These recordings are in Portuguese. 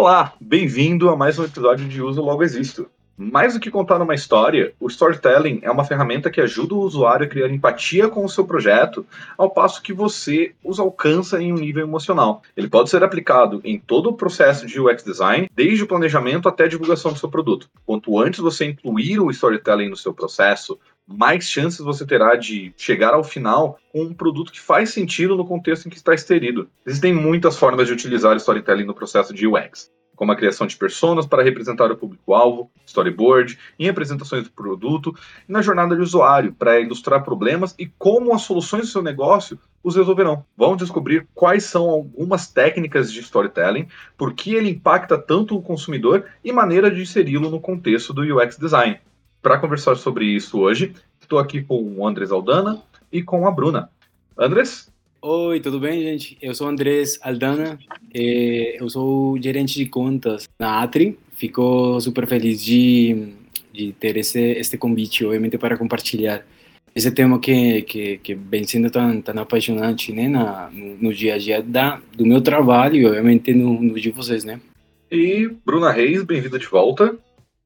Olá, bem-vindo a mais um episódio de Uso Logo Existo. Mais do que contar uma história, o storytelling é uma ferramenta que ajuda o usuário a criar empatia com o seu projeto, ao passo que você os alcança em um nível emocional. Ele pode ser aplicado em todo o processo de UX design, desde o planejamento até a divulgação do seu produto. Quanto antes você incluir o storytelling no seu processo, mais chances você terá de chegar ao final com um produto que faz sentido no contexto em que está inserido. Existem muitas formas de utilizar storytelling no processo de UX, como a criação de personas para representar o público-alvo, storyboard, em apresentações do produto e na jornada de usuário para ilustrar problemas e como as soluções do seu negócio os resolverão. Vamos descobrir quais são algumas técnicas de storytelling, por que ele impacta tanto o consumidor e maneira de inseri-lo no contexto do UX design. Para conversar sobre isso hoje, estou aqui com o Andrés Aldana e com a Bruna. Andrés? Oi, tudo bem, gente? Eu sou Andrés Aldana, eu sou gerente de contas na Atri. Fico super feliz de, de ter esse, este convite, obviamente, para compartilhar esse tema que, que, que vem sendo tão, tão apaixonante né, na, no, no dia a dia da, do meu trabalho e, obviamente, no, no de vocês, né? E Bruna Reis, bem-vinda de volta.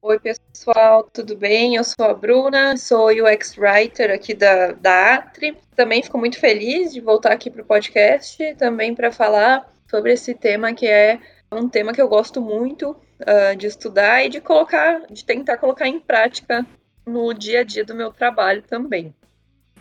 Oi, pessoal, tudo bem? Eu sou a Bruna, sou UX Writer aqui da, da Atri. Também fico muito feliz de voltar aqui para o podcast, também para falar sobre esse tema que é um tema que eu gosto muito uh, de estudar e de colocar, de tentar colocar em prática no dia a dia do meu trabalho também.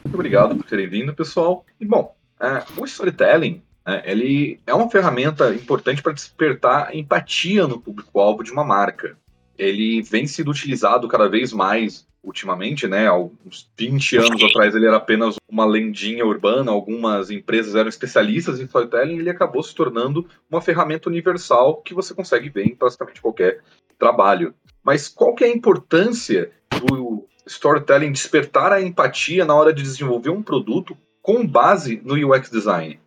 Muito obrigado por terem vindo, pessoal. E bom, uh, o storytelling uh, ele é uma ferramenta importante para despertar empatia no público-alvo de uma marca ele vem sendo utilizado cada vez mais ultimamente, né? Há uns 20 anos atrás ele era apenas uma lendinha urbana, algumas empresas eram especialistas em storytelling e ele acabou se tornando uma ferramenta universal que você consegue ver em praticamente qualquer trabalho. Mas qual que é a importância do storytelling despertar a empatia na hora de desenvolver um produto com base no UX design?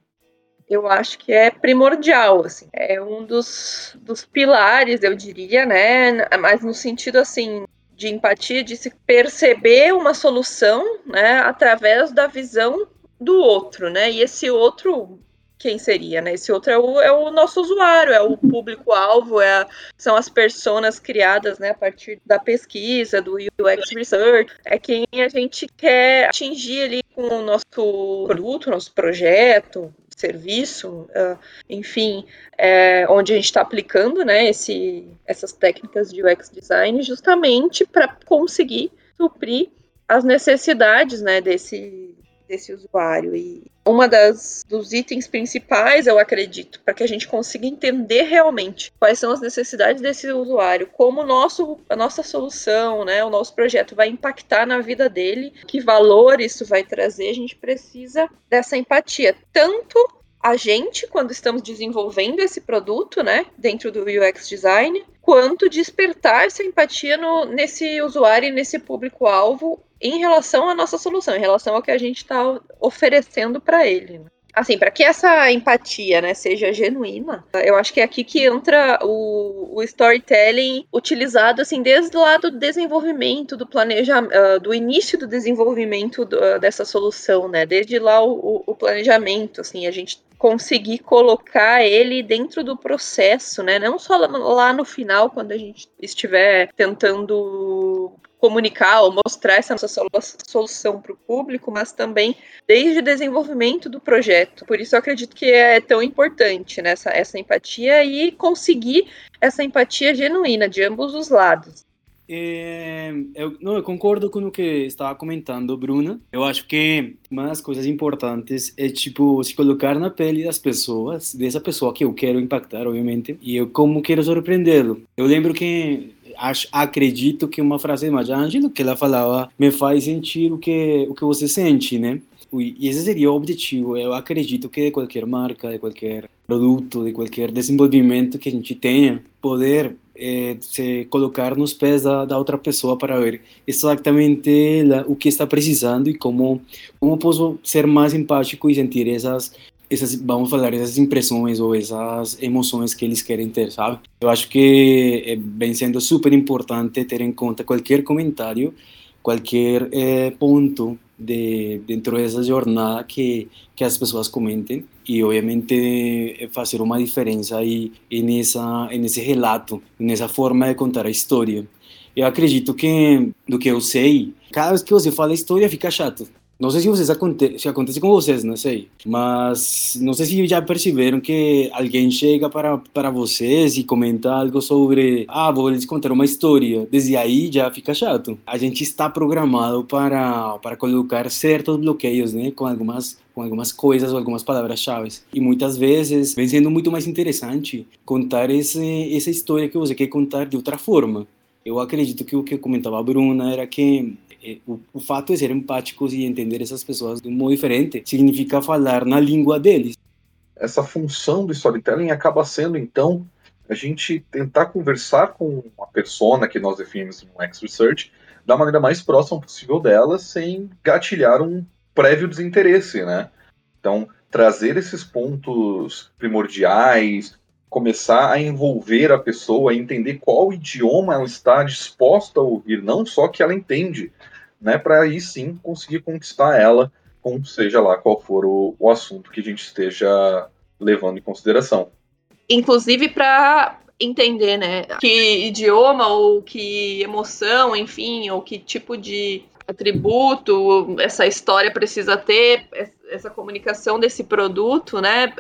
Eu acho que é primordial, assim, é um dos, dos pilares, eu diria, né, mas no sentido, assim, de empatia, de se perceber uma solução, né, através da visão do outro, né, e esse outro, quem seria, né, esse outro é o, é o nosso usuário, é o público-alvo, é são as pessoas criadas, né, a partir da pesquisa, do UX Research, é quem a gente quer atingir ali com o nosso produto, nosso projeto, serviço, uh, enfim, é, onde a gente está aplicando né, esse, essas técnicas de UX design justamente para conseguir suprir as necessidades né, desse, desse usuário. E uma das dos itens principais, eu acredito, para que a gente consiga entender realmente quais são as necessidades desse usuário, como nosso, a nossa solução, né, o nosso projeto vai impactar na vida dele, que valor isso vai trazer, a gente precisa dessa empatia, tanto a gente quando estamos desenvolvendo esse produto, né, dentro do UX design, quanto despertar essa empatia no, nesse usuário e nesse público-alvo em relação à nossa solução, em relação ao que a gente está oferecendo para ele. Né? Assim, para que essa empatia né, seja genuína, eu acho que é aqui que entra o, o storytelling utilizado assim desde lá do desenvolvimento, do planejamento, uh, do início do desenvolvimento do, uh, dessa solução, né? Desde lá o, o, planejamento, assim, a gente conseguir colocar ele dentro do processo, né? Não só lá no final, quando a gente estiver tentando comunicar ou mostrar essa nossa solução para o público, mas também desde o desenvolvimento do projeto. Por isso eu acredito que é tão importante né, essa, essa empatia e conseguir essa empatia genuína de ambos os lados. É, eu, não, eu concordo com o que estava comentando, Bruna. Eu acho que uma das coisas importantes é, tipo, se colocar na pele das pessoas, dessa pessoa que eu quero impactar, obviamente, e eu como quero surpreendê-lo. Eu lembro que acho, acredito que uma frase de Maya que ela falava me faz sentir o que o que você sente, né? E esse seria o objetivo. Eu acredito que de qualquer marca, de qualquer produto, de qualquer desenvolvimento que a gente tenha, poder é, se colocar nos pés da, da, outra pessoa para ver exatamente la, o que está precisando e como como posso ser mais empático e sentir essas essas vamos falar essas impressões ou essas emoções que eles querem ter sabe eu acho que é, vem sendo super importante ter em conta qualquer comentário qualquer é, ponto de, dentro dessa jornada que, que as pessoas comentem e obviamente fazer uma diferença aí nessa nesse relato, nessa forma de contar a história. Eu acredito que, do que eu sei, cada vez que você fala história fica chato. Não sei se vocês aconte se acontece com vocês, não sei. Mas não sei se já perceberam que alguém chega para, para vocês e comenta algo sobre, ah, vou lhes contar uma história. Desde aí já fica chato. A gente está programado para, para colocar certos bloqueios, né, com algumas com algumas coisas ou algumas palavras-chave. E muitas vezes vem sendo muito mais interessante contar esse, essa história que você quer contar de outra forma. Eu acredito que o que comentava a Bruna era que o, o, fato de ser empáticos e entender essas pessoas de um modo diferente significa falar na língua deles. Essa função do storytelling acaba sendo, então, a gente tentar conversar com a persona que nós definimos no X-Research da maneira mais próxima possível dela, sem gatilhar um prévio desinteresse, né? Então, trazer esses pontos primordiais, começar a envolver a pessoa, a entender qual idioma ela está disposta a ouvir, não só que ela entende, né, para aí sim conseguir conquistar ela, com seja lá qual for o, o assunto que a gente esteja levando em consideração. Inclusive para entender, né, que idioma ou que emoção, enfim, ou que tipo de atributo essa história precisa ter, essa comunicação desse produto, né?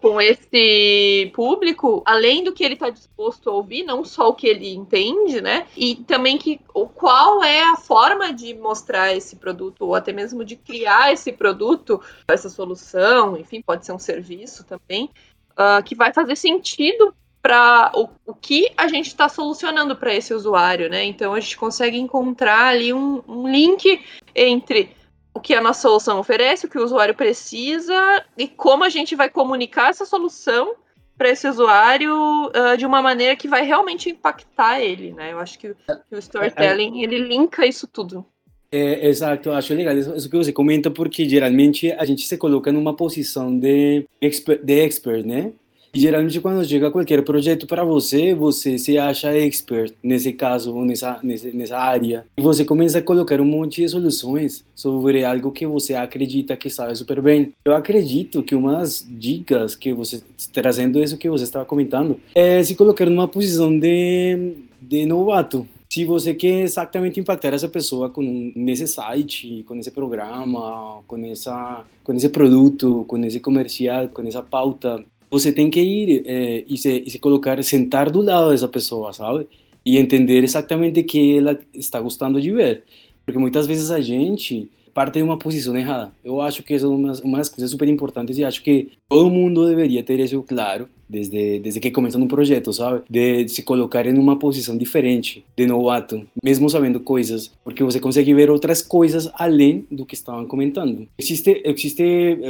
Com esse público, além do que ele está disposto a ouvir, não só o que ele entende, né? E também que o qual é a forma de mostrar esse produto ou até mesmo de criar esse produto, essa solução, enfim, pode ser um serviço também, uh, que vai fazer sentido para o, o, que a gente está solucionando para esse usuário, né? Então a gente consegue encontrar ali um, um link entre o que a nossa solução oferece, o que o usuário precisa e como a gente vai comunicar essa solução para esse usuário uh, de uma maneira que vai realmente impactar ele, né? Eu acho que, que o storytelling ele linka isso tudo. É, exato, acho legal isso que você comenta, porque geralmente a gente se coloca numa posição de expert, de expert né? Geralmente quando chega qualquer projeto para você, você se acha expert nesse caso ou nessa, nessa área. E você começa a colocar um monte de soluções sobre algo que você acredita que sabe super bem. Eu acredito que umas dicas que você trazendo isso que você estava comentando é se colocar numa posição de, de novato. Se você quer exatamente impactar essa pessoa com nesse site, com esse programa, com essa com esse produto, com esse comercial, com essa pauta, você tem que ir é, e, se, e se colocar, sentar do lado dessa pessoa, sabe? E entender exatamente o que ela está gostando de ver. Porque muitas vezes a gente parte de uma posição errada. Eu acho que isso é uma, uma das coisas super importantes e acho que todo mundo deveria ter isso claro desde, desde que começa um projeto, sabe? De se colocar em uma posição diferente, de novato, mesmo sabendo coisas, porque você consegue ver outras coisas além do que estavam comentando. Existe, existe,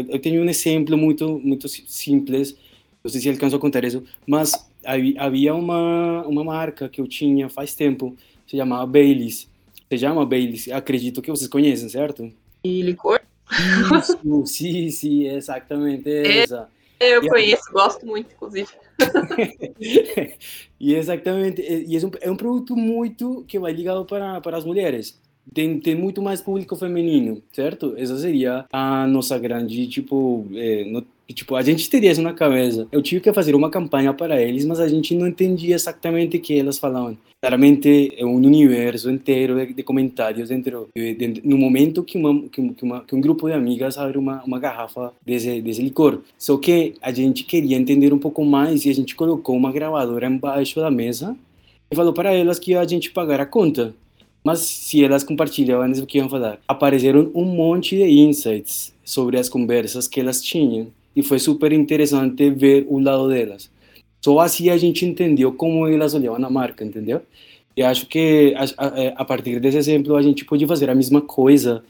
eu tenho um exemplo muito, muito simples não sei se alcançou a contar isso, mas havia uma, uma marca que eu tinha faz tempo, se chamava Baileys. Se chama Baileys, acredito que vocês conhecem, certo? E licor? Isso, sim, sim, exatamente é, essa. Eu e conheço, a... gosto muito, inclusive. e exatamente, e é um, é um produto muito que vai ligado para, para as mulheres tem, tem muito mais público feminino, certo? Essa seria a nossa grande, tipo, é, no, tipo, a gente teria isso na cabeça. Eu tive que fazer uma campanha para eles, mas a gente não entendia exatamente o que elas falavam. Claramente é um universo inteiro de, de comentários dentro, de, de, no momento que, uma, que, uma, que um grupo de amigas abre uma, uma garrafa desse, desse licor. Só que a gente queria entender um pouco mais e a gente colocou uma gravadora embaixo da mesa e falou para elas que a gente pagar a conta. Mas se elas compartilhavam o que iam falar, apareceram um monte de insights sobre as conversas que elas tinham e foi super interessante ver o lado delas. Só assim a gente entendeu como elas olhavam a marca, entendeu? E acho que a, a, a partir desse exemplo a gente pode fazer a mesma coisa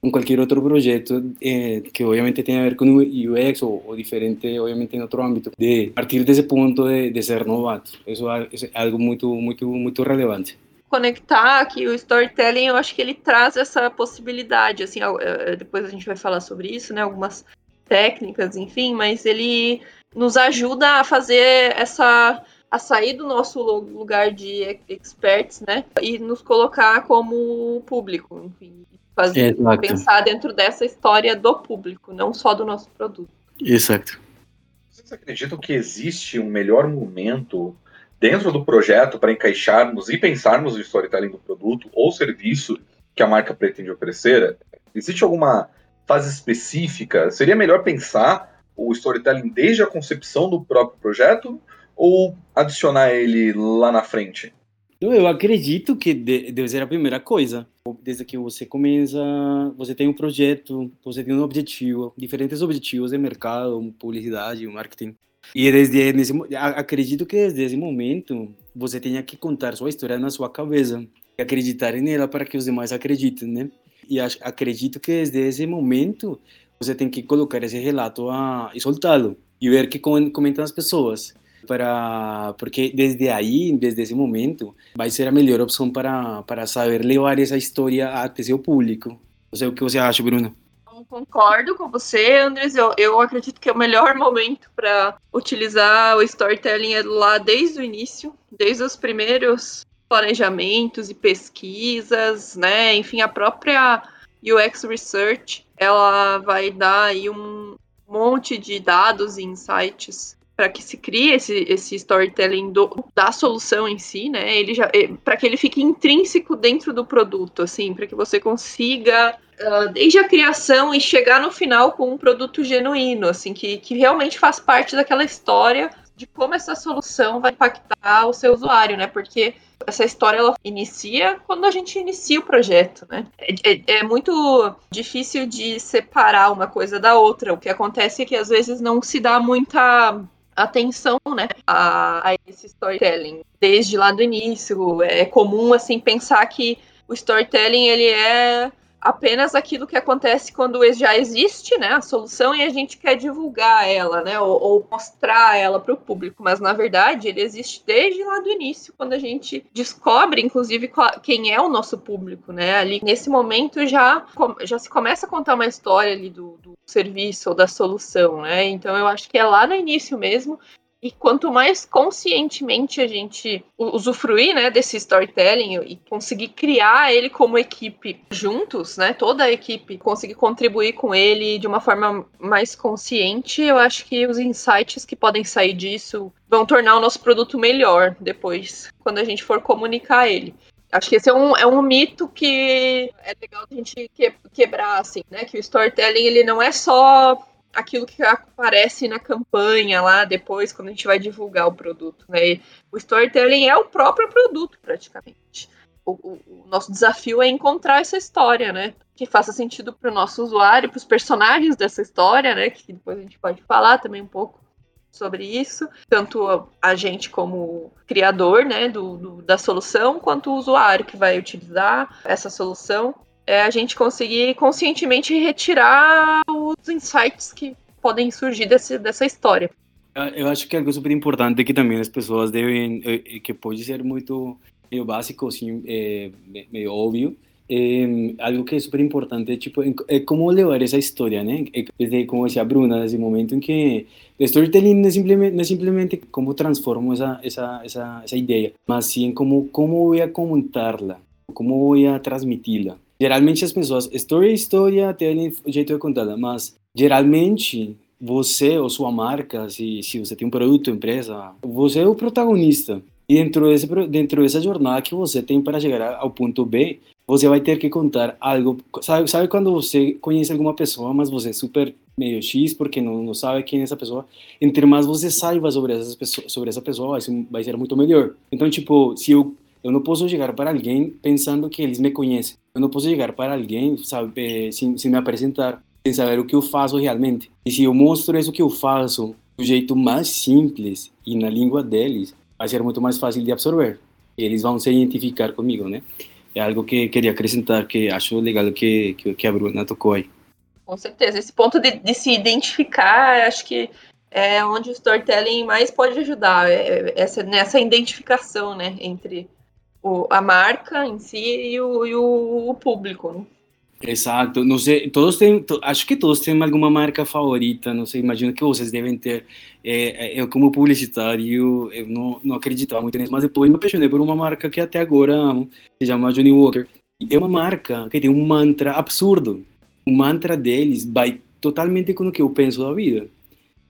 com qualquer outro projeto eh, que obviamente tem a ver com UX ou, ou, diferente, obviamente em outro âmbito, de partir desse ponto de, de ser novato. Isso é, isso é algo muito, muito, muito relevante conectar que o storytelling, eu acho que ele traz essa possibilidade, assim, é, depois a gente vai falar sobre isso, né, algumas técnicas, enfim, mas ele nos ajuda a fazer essa a sair do nosso lugar de experts, né, e nos colocar como público, enfim, fazer, pensar dentro dessa história do público, não só do nosso produto. Exato. Vocês acreditam que existe um melhor momento dentro do projeto para encaixarmos e pensarmos o storytelling do produto ou serviço que a marca pretende oferecer? Existe alguma fase específica? Seria melhor pensar o storytelling desde a concepção do próprio projeto ou adicionar ele lá na frente? Eu acredito que deve ser a primeira coisa. Desde que você começa, você tem um projeto, você tem um objetivo, diferentes objetivos de mercado, publicidade, marketing. E desde nesse, acredito que desde esse momento você tenha que contar sua história na sua cabeça, e acreditar nela para que os demais acreditem, né? E acredito que desde esse momento você tem que colocar esse relato a, e soltá-lo e ver que comentam as pessoas para porque desde aí, desde esse momento, vai ser a melhor opção para para saber levar essa história até seu público. Sei o que você acha, Bruno. Concordo com você, Andres. Eu, eu acredito que é o melhor momento para utilizar o storytelling é lá desde o início, desde os primeiros planejamentos e pesquisas, né? Enfim, a própria UX Research, ela vai dar aí um monte de dados e insights para que se crie esse, esse storytelling do, da solução em si, né? Ele já eh, para que ele fique intrínseco dentro do produto, assim, para que você consiga uh, desde a criação e chegar no final com um produto genuíno, assim, que, que realmente faz parte daquela história de como essa solução vai impactar o seu usuário, né? Porque essa história ela inicia quando a gente inicia o projeto, né? É, é, é, muito difícil de separar uma coisa da outra. O que acontece é que às vezes não se dá muita atenção, né, a, a esse storytelling desde lá do início. É comum assim pensar que o storytelling ele é apenas aquilo que acontece quando já existe, né, a solução e a gente quer divulgar ela, né, ou, ou mostrar ela para o público, mas na verdade ele existe desde lá do início, quando a gente descobre, inclusive, quem é o nosso público, né, ali nesse momento já, já se começa a contar uma história ali do, do serviço ou da solução, né, então eu acho que é lá no início mesmo e quanto mais conscientemente a gente usufruir né, desse storytelling e conseguir criar ele como equipe juntos, né, toda a equipe conseguir contribuir com ele de uma forma mais consciente, eu acho que os insights que podem sair disso vão tornar o nosso produto melhor depois, quando a gente for comunicar ele. Acho que esse é um, é um mito que é legal a gente quebrar, assim, né? Que o storytelling ele não é só aquilo que aparece na campanha lá depois, quando a gente vai divulgar o produto. Né? o storytelling é o próprio produto, praticamente. O, o, o nosso desafio é encontrar essa história, né? Que faça sentido para o nosso usuário, para os personagens dessa história, né? Que depois a gente pode falar também um pouco sobre isso, tanto a gente como criador né, do, do, da solução, quanto o usuário que vai utilizar essa solução é a gente conseguir conscientemente retirar os insights que podem surgir desse, dessa história. Eu acho que é algo super importante que também as pessoas devem, eh, que pode ser muito meio básico, assim, é, meio óbvio, é, algo que é super importante, tipo, é como levar essa história, né? É, como decía Bruna, nesse momento em que o storytelling não é simplesmente, não é simplesmente como transformo essa, essa, essa, essa ideia, mas sim como, como vou contá-la, como vou transmiti-la. Geralmente as pessoas, história é história, tem um jeito de contar, mas geralmente você ou sua marca, se, se você tem um produto, empresa, você é o protagonista. E dentro, desse, dentro dessa jornada que você tem para chegar ao ponto B, você vai ter que contar algo. Sabe, sabe quando você conhece alguma pessoa, mas você é super meio X porque não, não sabe quem é essa pessoa? Entre mais você saiba sobre, essas pessoas, sobre essa pessoa, vai ser, vai ser muito melhor. Então, tipo, se eu eu não posso chegar para alguém pensando que eles me conhecem. Eu não posso chegar para alguém, sabe, sem, sem me apresentar, sem saber o que eu faço realmente. E se eu mostro isso que eu faço do jeito mais simples e na língua deles, vai ser muito mais fácil de absorver. Eles vão se identificar comigo, né? É algo que queria acrescentar, que acho legal que, que, que a Bruna tocou aí. Com certeza. Esse ponto de, de se identificar, acho que é onde o storytelling mais pode ajudar, é, essa, nessa identificação, né, entre o, a marca em si e o, e o, o público, né? Exato, não sei, todos têm, acho que todos têm alguma marca favorita, não sei, imagino que vocês devem ter. É, eu, como publicitário, eu não, não acreditava muito nisso, mas depois me apaixonei por uma marca que até agora amo, se chama Johnny Walker. É uma marca que tem um mantra absurdo. O mantra deles vai totalmente com o que eu penso da vida.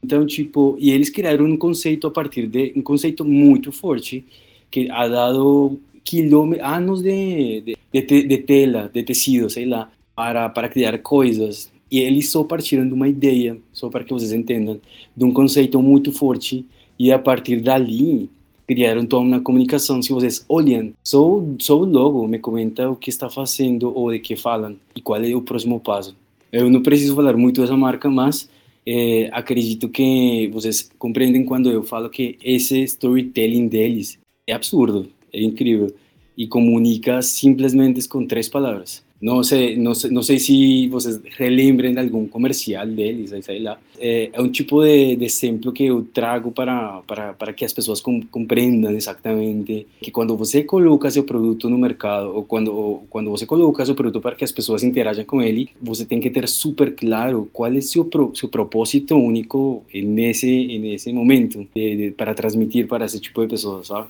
Então, tipo, e eles criaram um conceito a partir de um conceito muito forte que ha dado quilômetros, anos de, de, de, de tela, de tecido, sei lá, para, para criar coisas. E eles só partiram de uma ideia, só para que vocês entendam, de um conceito muito forte. E a partir dali, criaram toda uma comunicação. Se vocês olham, só, só logo me comenta o que está fazendo ou de que falam e qual é o próximo passo. Eu não preciso falar muito dessa marca, mas é, acredito que vocês compreendem quando eu falo que esse storytelling deles é absurdo, é incrível e comunica simplesmente com três palavras. Não sei, não sei, não sei se vocês relembrem de algum comercial deles, sei lá. É, é um tipo de, de, que eu trago para, para, para que as pessoas com, compreendam exatamente que quando você coloca seu produto no mercado, ou quando, ou quando você coloca seu produto para que as pessoas interajam com ele, você tem que ter super claro qual é seu, seu propósito único nesse, nesse momento de, de, para transmitir para esse tipo de pessoas, sabe?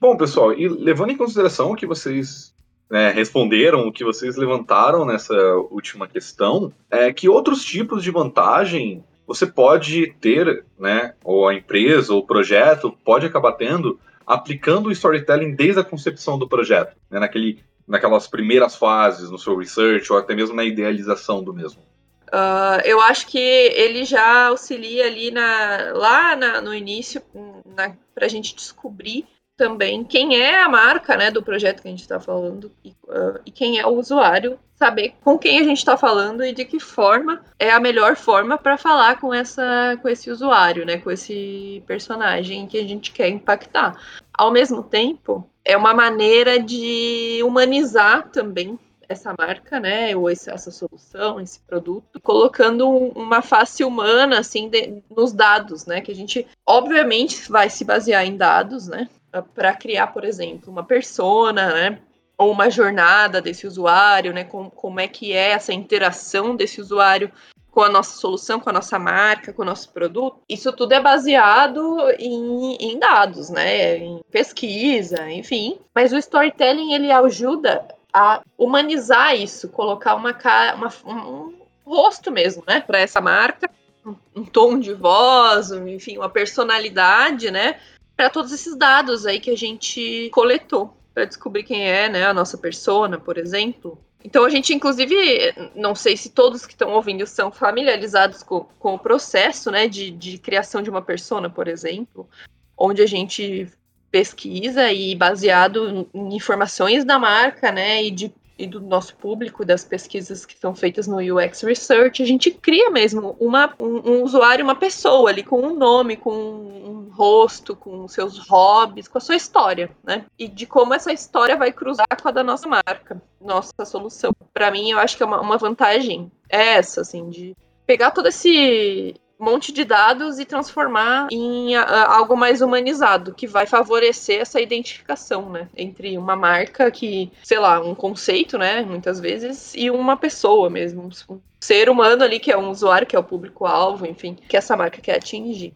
Bom, pessoal, e levando em consideração o que vocês né, responderam, o que vocês levantaram nessa última questão, é que outros tipos de vantagem você pode ter, né, ou a empresa ou o projeto pode acabar tendo, aplicando o storytelling desde a concepção do projeto, né, naquele, naquelas primeiras fases, no seu research, ou até mesmo na idealização do mesmo. Uh, eu acho que ele já auxilia ali na, lá na, no início para a gente descobrir também quem é a marca né, do projeto que a gente está falando e, uh, e, quem é o usuário, saber com quem a gente está falando e de que forma é a melhor forma para falar com, essa, com esse usuário, né, com esse personagem que a gente quer impactar. Ao mesmo tempo, é uma maneira de humanizar também essa marca, né, ou essa solução, esse produto, colocando uma face humana, assim, de, nos dados, né, que a gente, obviamente, vai se basear em dados, né, para criar, por exemplo, uma persona, né? Ou uma jornada desse usuário, né? Com, como é que é essa interação desse usuário com a nossa solução, com a nossa marca, com o nosso produto. Isso tudo é baseado em, em dados, né? Em pesquisa, enfim. Mas o storytelling ele ajuda a humanizar isso, colocar uma cara, uma, um rosto mesmo, né, para essa marca, um, um tom de voz, enfim, uma personalidade, né, para todos esses dados aí que a gente coletou para descobrir quem é, né, a nossa persona, por exemplo. Então a gente, inclusive, não sei se todos que estão ouvindo são familiarizados com, com o processo, né, de, de criação de uma persona, por exemplo, onde a gente pesquisa e baseado em informações da marca, né, e de e do nosso público, das pesquisas que são feitas no UX Research, a gente cria mesmo uma, um, um usuário, uma pessoa ali, com um nome, com um rosto, com seus hobbies, com a sua história, né? E de como essa história vai cruzar com a da nossa marca, nossa solução. Para mim, eu acho que é uma, uma vantagem essa, assim, de pegar todo esse monte de dados e transformar em algo mais humanizado, que vai favorecer essa identificação, né? Entre uma marca que, sei lá, um conceito, né? Muitas vezes, e uma pessoa mesmo. Um ser humano ali, que é um usuário, que é o público-alvo, enfim, que essa marca quer atingir.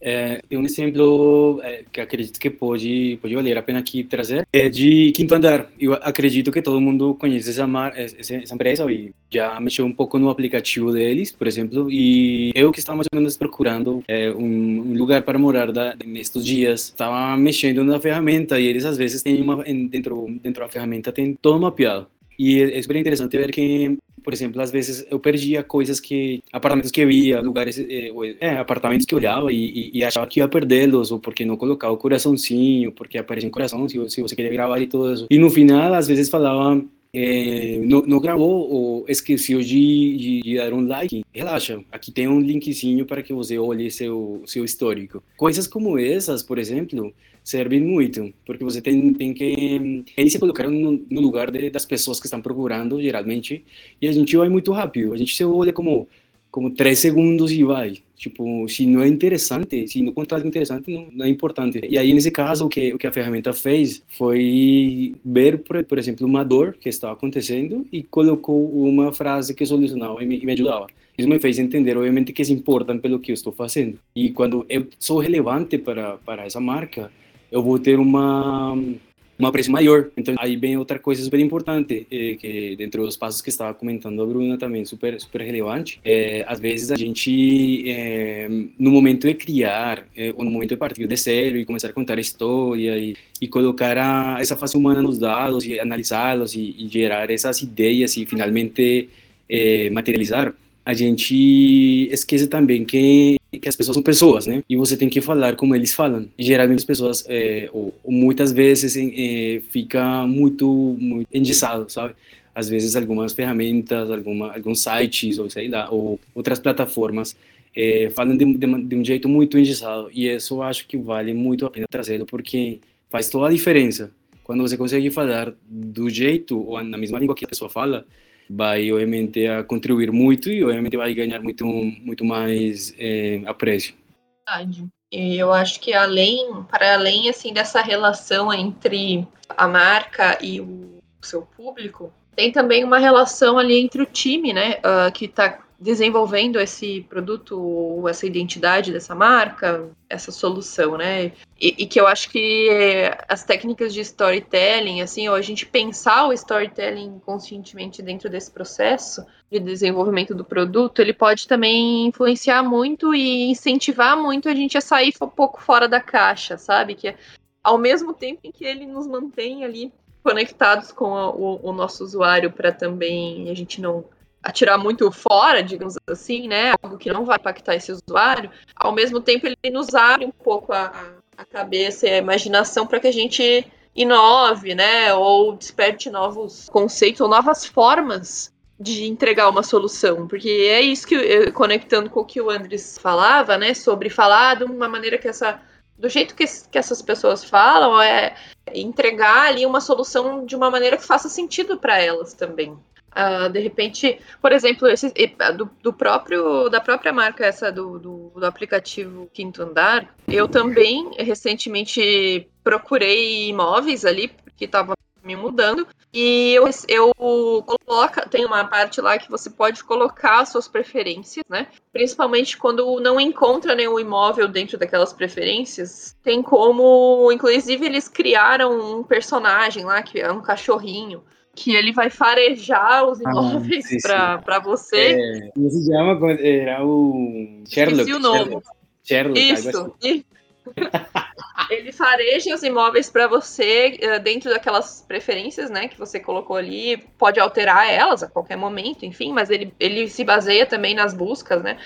É, tem um exemplo é, que acredito que pode, pode valer a pena aqui trazer, é de Quinto Andar. Eu acredito que todo mundo conhece essa, mar, essa, essa empresa e já mexeu um pouco no aplicativo deles, por exemplo, e eu que estava mais ou menos procurando é, um, um, lugar para morar da, nestes dias, estava mexendo na ferramenta e eles às vezes têm uma, dentro, dentro da ferramenta tem todo mapeado. E é, é super interessante ver que por exemplo, às vezes eu perdia coisas que, apartamentos que eu ia, lugares, é, é apartamentos que olhava e, e, achava que ia perdê-los, ou porque não colocava o coraçãozinho, porque aparecia um coração se, se você queria gravar e tudo isso. E no final, às vezes falava, é, gravou ou esqueceu de, de, de, dar um like, relaxa, aqui tem um linkzinho para que você olhe seu, seu histórico. Coisas como essas, por exemplo, servem muito, porque você tem, tem que eles se colocaram no, no lugar de, das pessoas que estão procurando, geralmente, e a gente vai muito rápido, a gente se olha como como três segundos e vai. Tipo, se não é interessante, se não contar interessante, não, não, é importante. E aí, nesse caso, o que, o que a ferramenta fez foi ver, por, por exemplo, uma dor que estava acontecendo e colocou uma frase que solucionava e me, me ajudava. Isso me fez entender, obviamente, que é importante pelo que eu estou fazendo. E quando eu sou relevante para, para essa marca, eu vou ter uma um apreço maior. Então, aí vem outra coisa super importante, é, que dentro dos passos que estava comentando a Bruna também, super, super relevante, é, às vezes a gente, é, no momento de criar, ou no momento de partir de zero e começar a contar a história e, e colocar a, essa face humana nos dados e analisá-los e, e, gerar essas ideias e finalmente materializar, a gente esquece também que, que as pessoas são pessoas, né? E você tem que falar como eles falam. E geralmente as pessoas, é, ou, ou, muitas vezes, é, fica muito, muito engessado, sabe? Às vezes algumas ferramentas, alguma, alguns sites, ou sei lá, ou outras plataformas é, falam de, de, de, um jeito muito engessado. E isso eu acho que vale muito a pena trazê-lo, porque faz toda a diferença. Quando você consegue falar do jeito, ou na mesma língua que a pessoa fala, vai obviamente a contribuir muito e obviamente vai ganhar muito muito mais é, apreço. E eu acho que além, para além assim dessa relação entre a marca e o seu público, tem também uma relação ali entre o time, né, uh, que está desenvolvendo esse produto, essa identidade dessa marca, essa solução, né? E, e, que eu acho que as técnicas de storytelling, assim, ou a gente pensar o storytelling conscientemente dentro desse processo de desenvolvimento do produto, ele pode também influenciar muito e incentivar muito a gente a sair um pouco fora da caixa, sabe? Que ao mesmo tempo em que ele nos mantém ali conectados com o, o nosso usuário para também a gente não atirar muito fora, digamos assim, né? Algo que não vai impactar esse usuário, ao mesmo tempo ele nos abre um pouco a, a cabeça e a imaginação para que a gente inove, né? Ou desperte novos conceitos ou novas formas de entregar uma solução, porque é isso que conectando com o que o Andres falava, né, sobre falar de uma maneira que essa do jeito que, que essas pessoas falam é entregar ali uma solução de uma maneira que faça sentido para elas também. Uh, de repente, por exemplo, esse, do, do, próprio da própria marca essa do, do, do, aplicativo Quinto Andar, eu também recentemente procurei imóveis ali porque estava me mudando e eu, eu coloca tem uma parte lá que você pode colocar suas preferências, né? Principalmente quando não encontra nenhum imóvel dentro daquelas preferências, tem como, inclusive eles criaram um personagem lá que é um cachorrinho que ele vai farejar os ah, imóveis ah, para você. É, como se chama? Era o Sherlock. Esqueci o nome. Sherlock, Isso. ele fareja os imóveis para você eh, dentro daquelas preferências, né, que você colocou ali. Pode alterar elas a qualquer momento, enfim, mas ele, ele se baseia também nas buscas, né?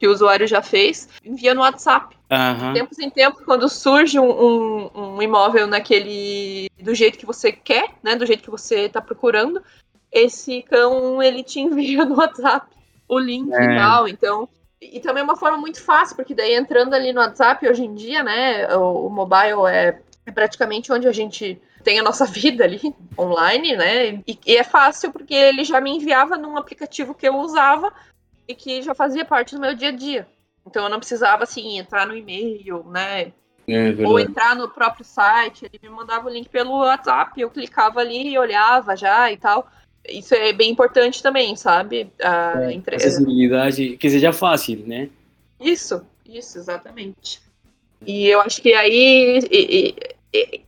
Que o usuário já fez, envia no WhatsApp. Uhum. Tempos em tempo, quando surge um, um, um, imóvel naquele. do jeito que você quer, né? Do jeito que você está procurando, esse cão ele te envia no WhatsApp o link é. e tal. Então. E também é uma forma muito fácil, porque daí entrando ali no WhatsApp hoje em dia, né? O, o mobile é, é praticamente onde a gente tem a nossa vida ali online, né? E, e, é fácil porque ele já me enviava num aplicativo que eu usava e que já fazia parte do meu dia a dia. Então eu não precisava assim entrar no e-mail, né? É ou entrar no próprio site, ele me mandava o link pelo WhatsApp, eu clicava ali e olhava já e tal. Isso é bem importante também, sabe? A é, entre... acessibilidade, que seja fácil, né? Isso, isso, exatamente. E eu acho que aí e, e,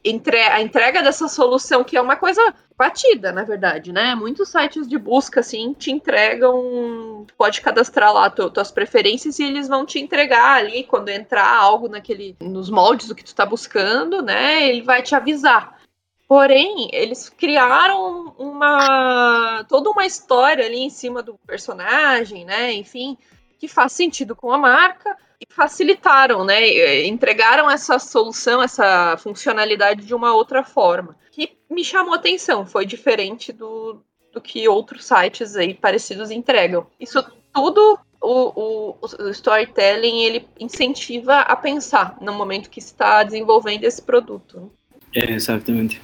entre, a entrega dessa solução, que é uma coisa batida, na verdade, né? Muitos sites de busca, assim, te entregam. Pode cadastrar lá tu, tuas preferências e eles vão te entregar ali quando entrar algo naquele. nos moldes do que tu tá buscando, né? Ele vai te avisar. Porém, eles criaram uma. toda uma história ali em cima do personagem, né? Enfim, que faz sentido com a marca e facilitaram, né? Entregaram essa solução, essa funcionalidade de uma outra forma. Que me chamou atenção, foi diferente do, do que outros sites aí parecidos entregam. Isso tudo o, o, o, storytelling ele incentiva a pensar no momento que está desenvolvendo esse produto. É, exatamente.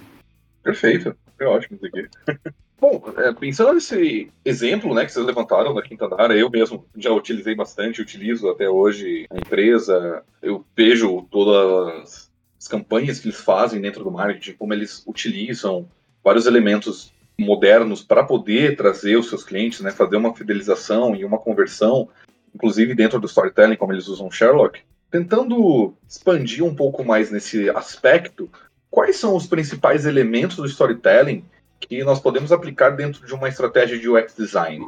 Perfeito, é ótimo isso aqui. Bom, é, pensando nesse exemplo né, que vocês levantaram da Quinta Andar, eu mesmo já utilizei bastante, utilizo até hoje a empresa, eu vejo todas as campanhas que eles fazem dentro do marketing, como eles utilizam vários elementos modernos para poder trazer os seus clientes, né, fazer uma fidelização e uma conversão, inclusive dentro do storytelling, como eles usam Sherlock. Tentando expandir um pouco mais nesse aspecto, quais são os principais elementos do storytelling que nós podemos aplicar dentro de uma estratégia de UX design?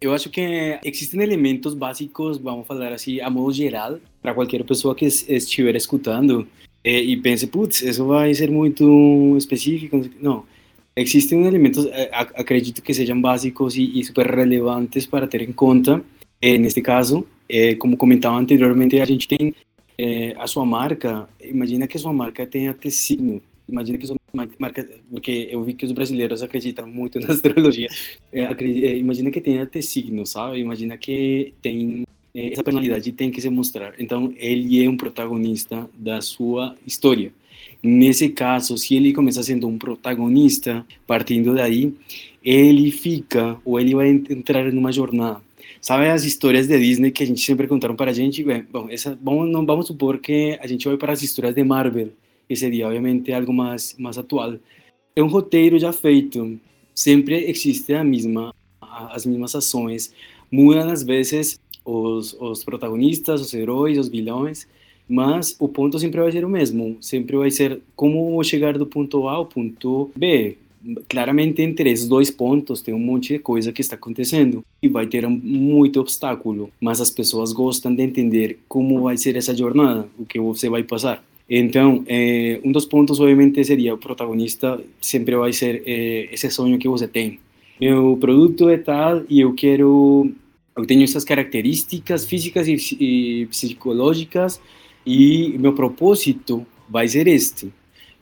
Eu acho que existem elementos básicos, vamos falar assim, a modo geral, para qualquer pessoa que estiver escutando eh, e pense, putz, isso vai ser muito específico. Não, existem elementos, eh, acredito que sejam básicos e, e super relevantes para ter em conta. Eh, neste caso, como comentava anteriormente, a gente tem a sua marca, imagina que a sua marca tenha tecido imagina que marca, porque eu vi que os brasileiros acreditam muito na astrologia, é, acredita, imagina que tenha ter signo, sabe? Imagina que tem é, essa personalidade tem que se mostrar. Então, ele é um protagonista da sua história. Nesse caso, se ele começa sendo um protagonista, partindo daí, ele fica, ou ele vai entrar numa jornada. Sabe as histórias de Disney que a gente sempre contaram para a gente? Bom, essa, bom, não vamos supor que a gente vai para as histórias de Marvel que seria obviamente algo mais mais atual. É um roteiro já feito, sempre existe a mesma as mesmas ações, mudam às vezes os, os protagonistas, os heróis, os vilões, mas o ponto sempre vai ser o mesmo, sempre vai ser como chegar do ponto A ao ponto B. Claramente entre esses dois pontos tem um monte de coisa que está acontecendo e vai ter muito obstáculo, mas as pessoas gostam de entender como vai ser essa jornada, o que você vai passar. Então, eh, um dos pontos, obviamente, seria o protagonista sempre vai ser eh, esse sonho que você tem. Meu produto é tal e eu quero, eu tenho essas características físicas e, e psicológicas e meu propósito vai ser este.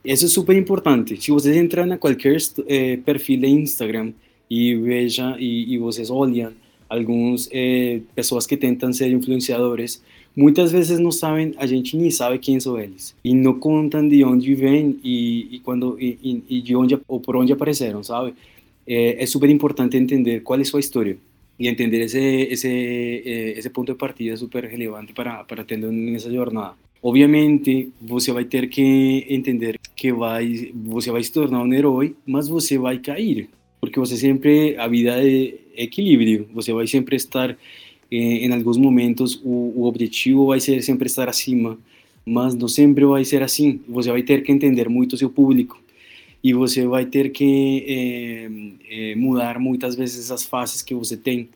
Isso é super importante. Se vocês entram na qualquer eh, perfil de Instagram e vejam e, e vocês olham algumas eh, pessoas que tentam ser influenciadores, muitas vezes não sabem, a gente nem sabe quem são eles. E não contam de onde vêm e, e, quando, e, e, de onde ou por onde apareceram, sabe? É, é super importante entender qual é a sua história. E entender esse, esse, eh, esse ponto de partida é super relevante para, para ter nessa jornada. Obviamente, você vai ter que entender que vai, você vai se tornar um herói, mas você vai cair. Porque você sempre, a vida é equilíbrio, você vai sempre estar em alguns momentos o, o, objetivo vai ser sempre estar acima, mas não sempre vai ser assim. Você vai ter que entender muito seu público e você vai ter que é, é, mudar muitas vezes as faces que você tem.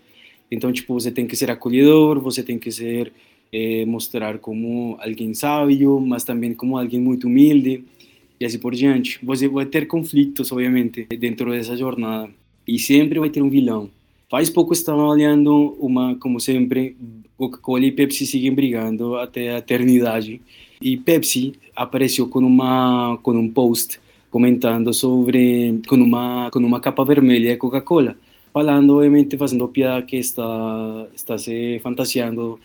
Então, tipo, você tem que ser acolhedor, você tem que ser é, mostrar como alguém sábio, mas também como alguém muito humilde e assim por diante. Você vai ter conflitos, obviamente, dentro dessa jornada e sempre vai ter um vilão Faz pouco estava olhando uma, como sempre, Coca-Cola e Pepsi seguem brigando até a eternidade. E Pepsi apareceu com uma com um post comentando sobre com uma com uma capa vermelha de Coca-Cola, falando obviamente fazendo piada que está está se fantasiando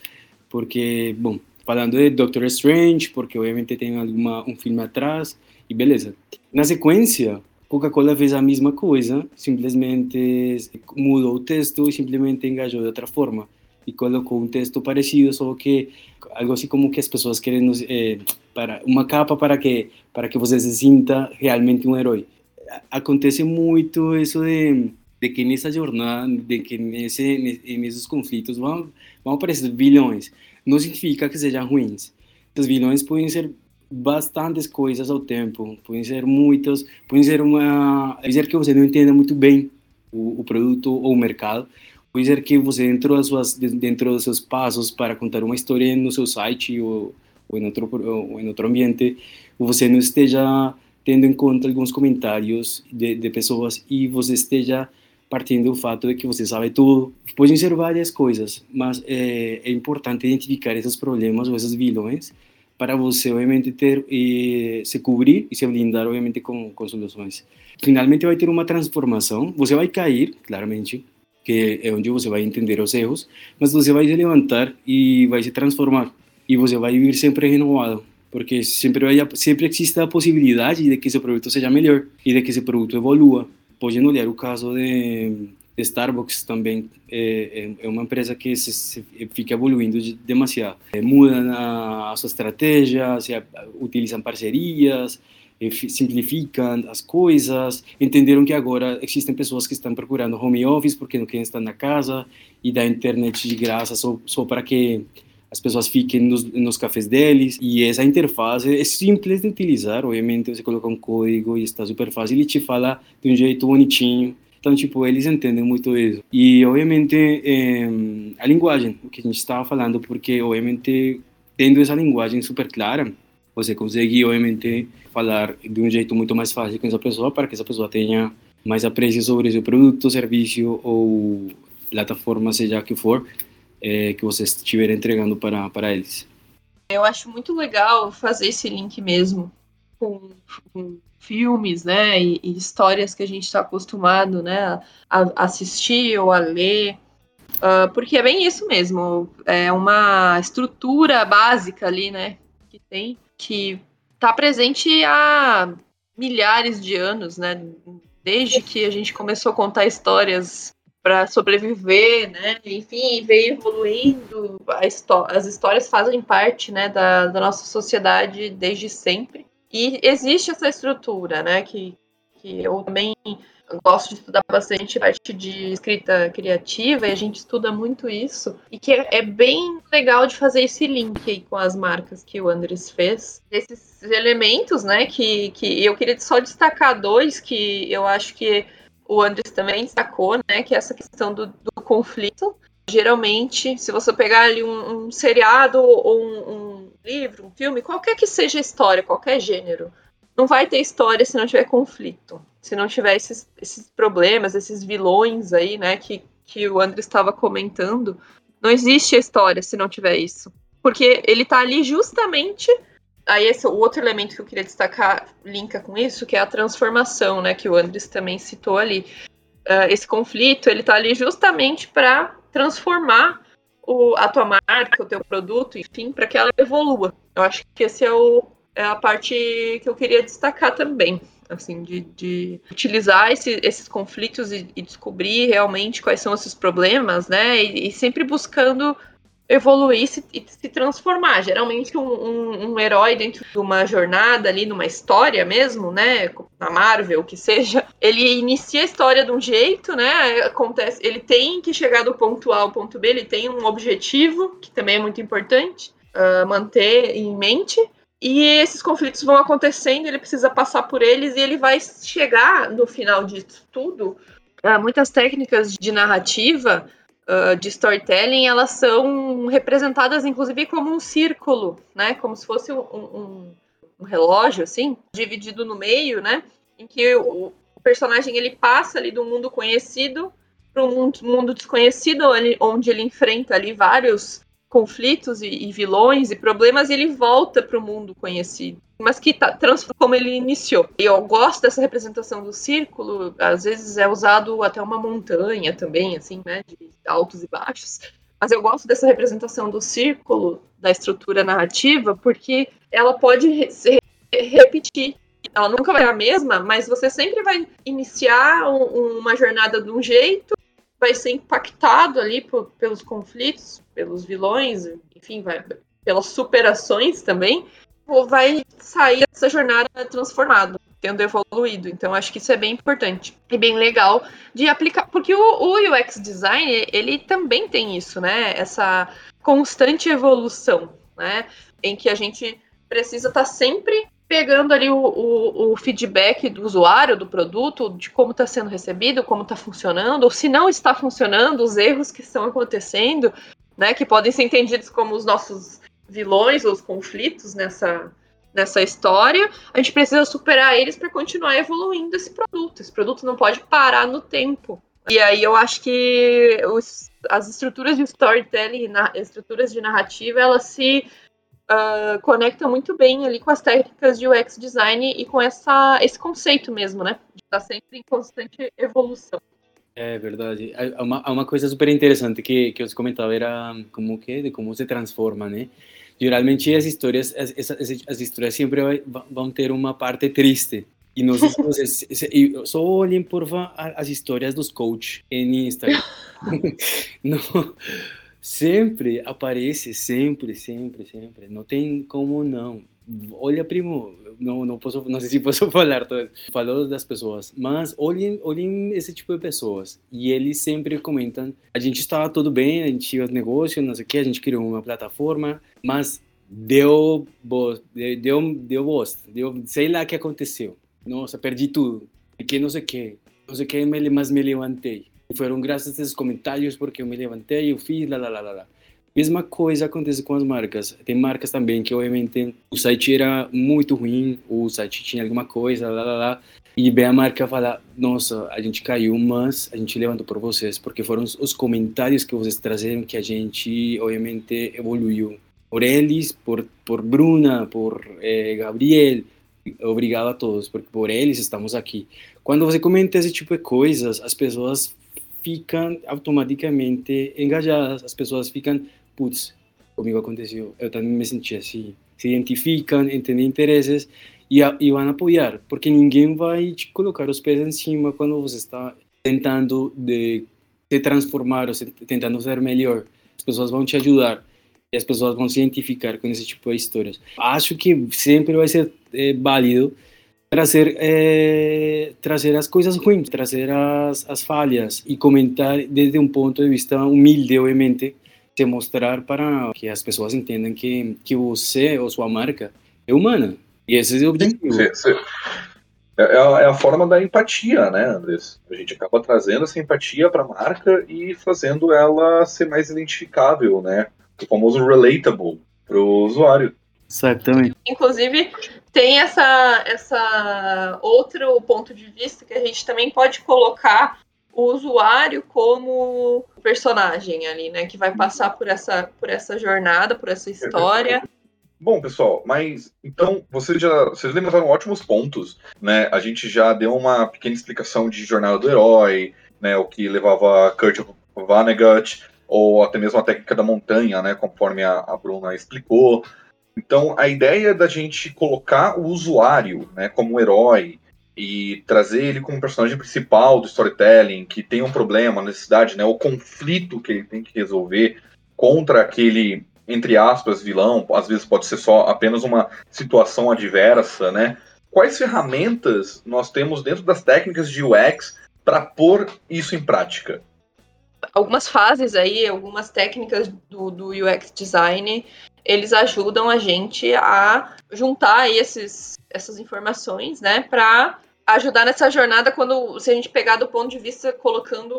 porque, bom, falando de Doctor Strange, porque obviamente tem alguma um filme atrás e beleza. Na sequência, Coca-Cola fez a mesma coisa, simplesmente mudou o texto e simplesmente engajou de outra forma. E colocou um texto parecido, só que algo assim como que as pessoas querem é, para uma capa para que para que você se sinta realmente um herói. Acontece muito isso de, de que nessa jornada, de que nesse, nesses conflitos vão, vão aparecer vilões. Não significa que sejam ruins. Os vilões podem ser bastantes coisas ao tempo, podem ser muitas, podem ser uma, pode ser que você não entenda muito bem o, o produto ou o mercado, pode ser que você dentro das suas dentro dos seus passos para contar uma história no seu site ou, ou em outro ou em outro ambiente, você não esteja tendo em conta alguns comentários de, de pessoas e você esteja partindo do fato de que você sabe tudo. Podem ser várias coisas, mas é, é importante identificar esses problemas ou esses vilões para você, obviamente, ter e se cobrir e se blindar, obviamente, com, com soluções. Finalmente vai ter uma transformação, você vai cair, claramente, que é onde você vai entender os erros, mas você vai se levantar e vai se transformar e você vai viver sempre renovado, porque sempre vai, sempre existe a possibilidade de que esse produto seja melhor e de que esse produto evolua. Pode olhar o caso de Starbucks também é, é, uma empresa que se, se fica evoluindo demasiado. É, mudam a, a, sua estratégia, se, utilizam parcerias, é, simplificam as coisas. Entenderam que agora existem pessoas que estão procurando home office porque não querem estar na casa e da internet de graça só, só para que as pessoas fiquem nos, nos cafés deles e essa interface é simples de utilizar, obviamente você coloca um código e está super fácil e te fala de um jeito bonitinho. Então, tipo, eles entendem muito isso. E, obviamente, é, a linguagem, o que a gente estava falando, porque, obviamente, tendo essa linguagem super clara, você consegue, obviamente, falar de um jeito muito mais fácil com essa pessoa para que essa pessoa tenha mais apreço sobre seu produto, serviço ou plataforma, seja que for, é, que você estiver entregando para, para eles. Eu acho muito legal fazer esse link mesmo com, com filmes, né, e, e, histórias que a gente está acostumado, né, a, assistir ou a ler, uh, porque é bem isso mesmo, é uma estrutura básica ali, né, que tem, que está presente há milhares de anos, né, desde que a gente começou a contar histórias para sobreviver, né? Enfim, veio evoluindo. as histórias fazem parte, né, da, da, nossa sociedade desde sempre. E existe essa estrutura, né? Que, que eu também gosto de estudar bastante parte de escrita criativa e a gente estuda muito isso. E que é, é bem legal de fazer esse link aí com as marcas que o Andres fez. Esses elementos, né? Que, que eu queria só destacar dois que eu acho que o Andres também destacou, né, que é essa questão do, do conflito. Geralmente, se você pegar ali um, um seriado ou um, um, livro, um filme, qualquer que seja a história, qualquer gênero, não vai ter história se não tiver conflito, se não tiver esses, esses problemas, esses vilões aí, né, que, que o Andres estava comentando. Não existe história se não tiver isso. Porque ele está ali justamente aí esse é o outro elemento que eu queria destacar linka com isso, que é a transformação, né, que o Andres também citou ali. Uh, esse conflito, ele está ali justamente para transformar o, a tua marca, o teu produto, enfim, para que ela evolua. Eu acho que esse é, o, é a parte que eu queria destacar também, assim, de, de utilizar esse, esses conflitos e, e, descobrir realmente quais são esses problemas, né, e, e sempre buscando evoluir e se, se transformar. Geralmente um, um, um, herói dentro de uma jornada ali, numa história mesmo, né? Na Marvel, que seja, ele inicia a história de um jeito, né? Acontece, ele tem que chegar do ponto A ao ponto B, ele tem um objetivo, que também é muito importante uh, manter em mente. E esses conflitos vão acontecendo, ele precisa passar por eles e ele vai chegar no final disso tudo. Uh, muitas técnicas de narrativa uh, de storytelling, elas são representadas, inclusive, como um círculo, né? Como se fosse um, um, um relógio, assim, dividido no meio, né? Em que o, o personagem ele passa ali do mundo conhecido para um mundo, desconhecido, onde ele enfrenta ali vários conflitos e, e vilões e problemas, ele volta para o mundo conhecido mas que tá, como ele iniciou. Eu gosto dessa representação do círculo, às vezes é usado até uma montanha também, assim, né, de altos e baixos. Mas eu gosto dessa representação do círculo, da estrutura narrativa, porque ela pode se repetir. Ela nunca vai ser a mesma, mas você sempre vai iniciar um, uma jornada de um jeito, vai ser impactado ali por, pelos conflitos, pelos vilões, enfim, vai, pelas superações também, vai sair dessa jornada transformado, tendo evoluído. Então, acho que isso é bem importante e bem legal de aplicar, porque o, o UX design ele também tem isso, né? Essa constante evolução, né? Em que a gente precisa estar tá sempre pegando ali o, o, o, feedback do usuário do produto, de como está sendo recebido, como está funcionando, ou se não está funcionando, os erros que estão acontecendo, né, que podem ser entendidos como os nossos vilões, os conflitos nessa, nessa história, a gente precisa superar eles para continuar evoluindo esse produto. Esse produto não pode parar no tempo. E aí eu acho que os, as estruturas de storytelling, na, estruturas de narrativa, elas se uh, conectam muito bem ali com as técnicas de UX design e com essa, esse conceito mesmo, né? De estar sempre em constante evolução. É verdade. Há uma, há uma coisa super interessante que, que você comentava, era como que, de como se transforma, né? geralmente as histórias as, as, as histórias sempre vão ter uma parte triste e nós só olhem por as histórias dos coaches em Instagram não, sempre aparece sempre sempre sempre não tem como não olha, primo, não, não posso, não sei se posso falar, falou das pessoas, mas olhem, olhem esse tipo de pessoas. E eles sempre comentam, a gente estava tudo bem, a gente tinha negócio, não sei o que, a gente criou uma plataforma, mas deu bosta, deu, deu bosta, deu, sei lá o que aconteceu. Nossa, perdi tudo, porque não sei o que, não sei o que, mas me levantei. Foram graças a esses comentários porque eu me levantei, eu fiz, lá, lá, lá, lá. Mesma coisa acontece com as marcas. Tem marcas também que, obviamente, o site era muito ruim, o site tinha alguma coisa, lá, lá, lá. E vem a marca fala: Nossa, a gente caiu, mas a gente levantou por vocês, porque foram os comentários que vocês trazeram que a gente, obviamente, evoluiu. Por eles, por, por Bruna, por eh, Gabriel, obrigado a todos, porque por eles estamos aqui. Quando você comenta esse tipo de coisas, as pessoas ficam automaticamente engajadas, as pessoas ficam putz, comigo aconteceu, eu também me senti assim. Se identificam, entendem interesses e, e vão apoiar, porque ninguém vai te colocar os pés em cima quando você está tentando de se transformar ou se, tentando ser melhor. As pessoas vão te ajudar e as pessoas vão se identificar com esse tipo de histórias. Acho que sempre vai ser é, válido trazer é, trazer as coisas ruins, trazer as, as falhas e comentar desde um ponto de vista humilde, obviamente, te mostrar para que as pessoas entendam que, que você ou sua marca é humana. E esse é o objetivo. Sim, sim. É, é, a, é, a, forma da empatia, né, Andrés? A gente acaba trazendo essa empatia para a marca e fazendo ela ser mais identificável, né? O famoso relatable para o usuário. Exatamente. Inclusive, tem essa, essa outro ponto de vista que a gente também pode colocar o usuário como personagem ali, né? Que vai passar por essa, por essa jornada, por essa história. Bom, pessoal, mas então vocês já vocês levantaram ótimos pontos, né? A gente já deu uma pequena explicação de jornada do herói, né? O que levava Kurt Vonnegut, ou até mesmo a técnica da montanha, né? Conforme a, a Bruna explicou. Então, a ideia da gente colocar o usuário, né, como herói, e trazer ele como personagem principal do storytelling, que tem um problema, necessidade, né, o conflito que ele tem que resolver contra aquele, entre aspas, vilão, às vezes pode ser só apenas uma situação adversa, né? Quais ferramentas nós temos dentro das técnicas de UX para pôr isso em prática? Algumas fases aí, algumas técnicas do, do UX design, eles ajudam a gente a juntar esses, essas informações, né, para ajudar nessa jornada quando se a gente pegar do ponto de vista colocando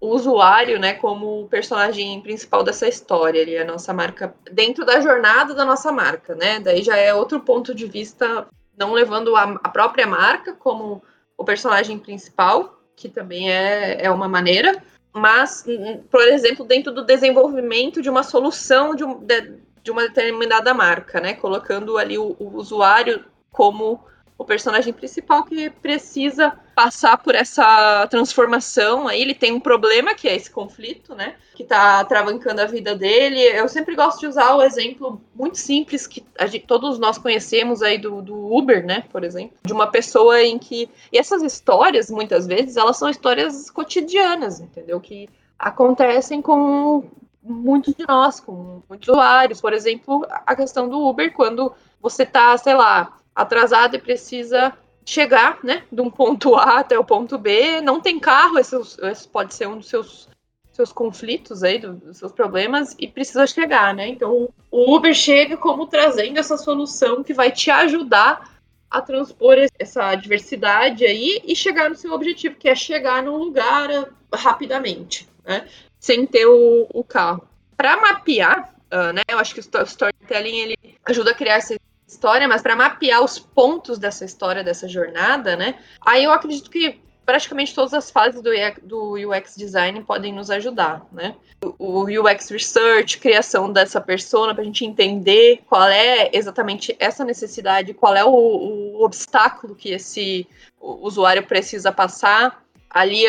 o, usuário, né, como o personagem principal dessa história, ali a nossa marca dentro da jornada da nossa marca, né? Daí já é outro ponto de vista não levando a, a própria marca como o personagem principal, que também é, é uma maneira, mas, por exemplo, dentro do desenvolvimento de uma solução de, um, de, de uma determinada marca, né? Colocando ali o, o usuário como o personagem principal que precisa passar por essa transformação. Aí ele tem um problema, que é esse conflito, né? Que tá travancando a vida dele. Eu sempre gosto de usar o exemplo muito simples que gente, todos nós conhecemos aí do, do Uber, né? Por exemplo. De uma pessoa em que. E essas histórias, muitas vezes, elas são histórias cotidianas, entendeu? Que acontecem com muitos de nós, com muitos usuários. Por exemplo, a questão do Uber, quando você tá, sei lá, atrasado e precisa chegar, né, de um ponto A até o ponto B, não tem carro, esse, esse pode ser um dos seus, seus conflitos aí, dos seus problemas, e precisa chegar, né? Então o Uber chega como trazendo essa solução que vai te ajudar a transpor essa diversidade aí e chegar no seu objetivo, que é chegar num lugar rapidamente, né? Sem ter o, o carro. Para mapear, uh, né? Eu acho que o storytelling ele ajuda a criar essa história, mas para mapear os pontos dessa história, dessa jornada, né? Aí eu acredito que praticamente todas as fases do, do UX design podem nos ajudar, né? O, o UX research, criação dessa persona, para a gente entender qual é exatamente essa necessidade, qual é o, o obstáculo que esse usuário precisa passar. Ali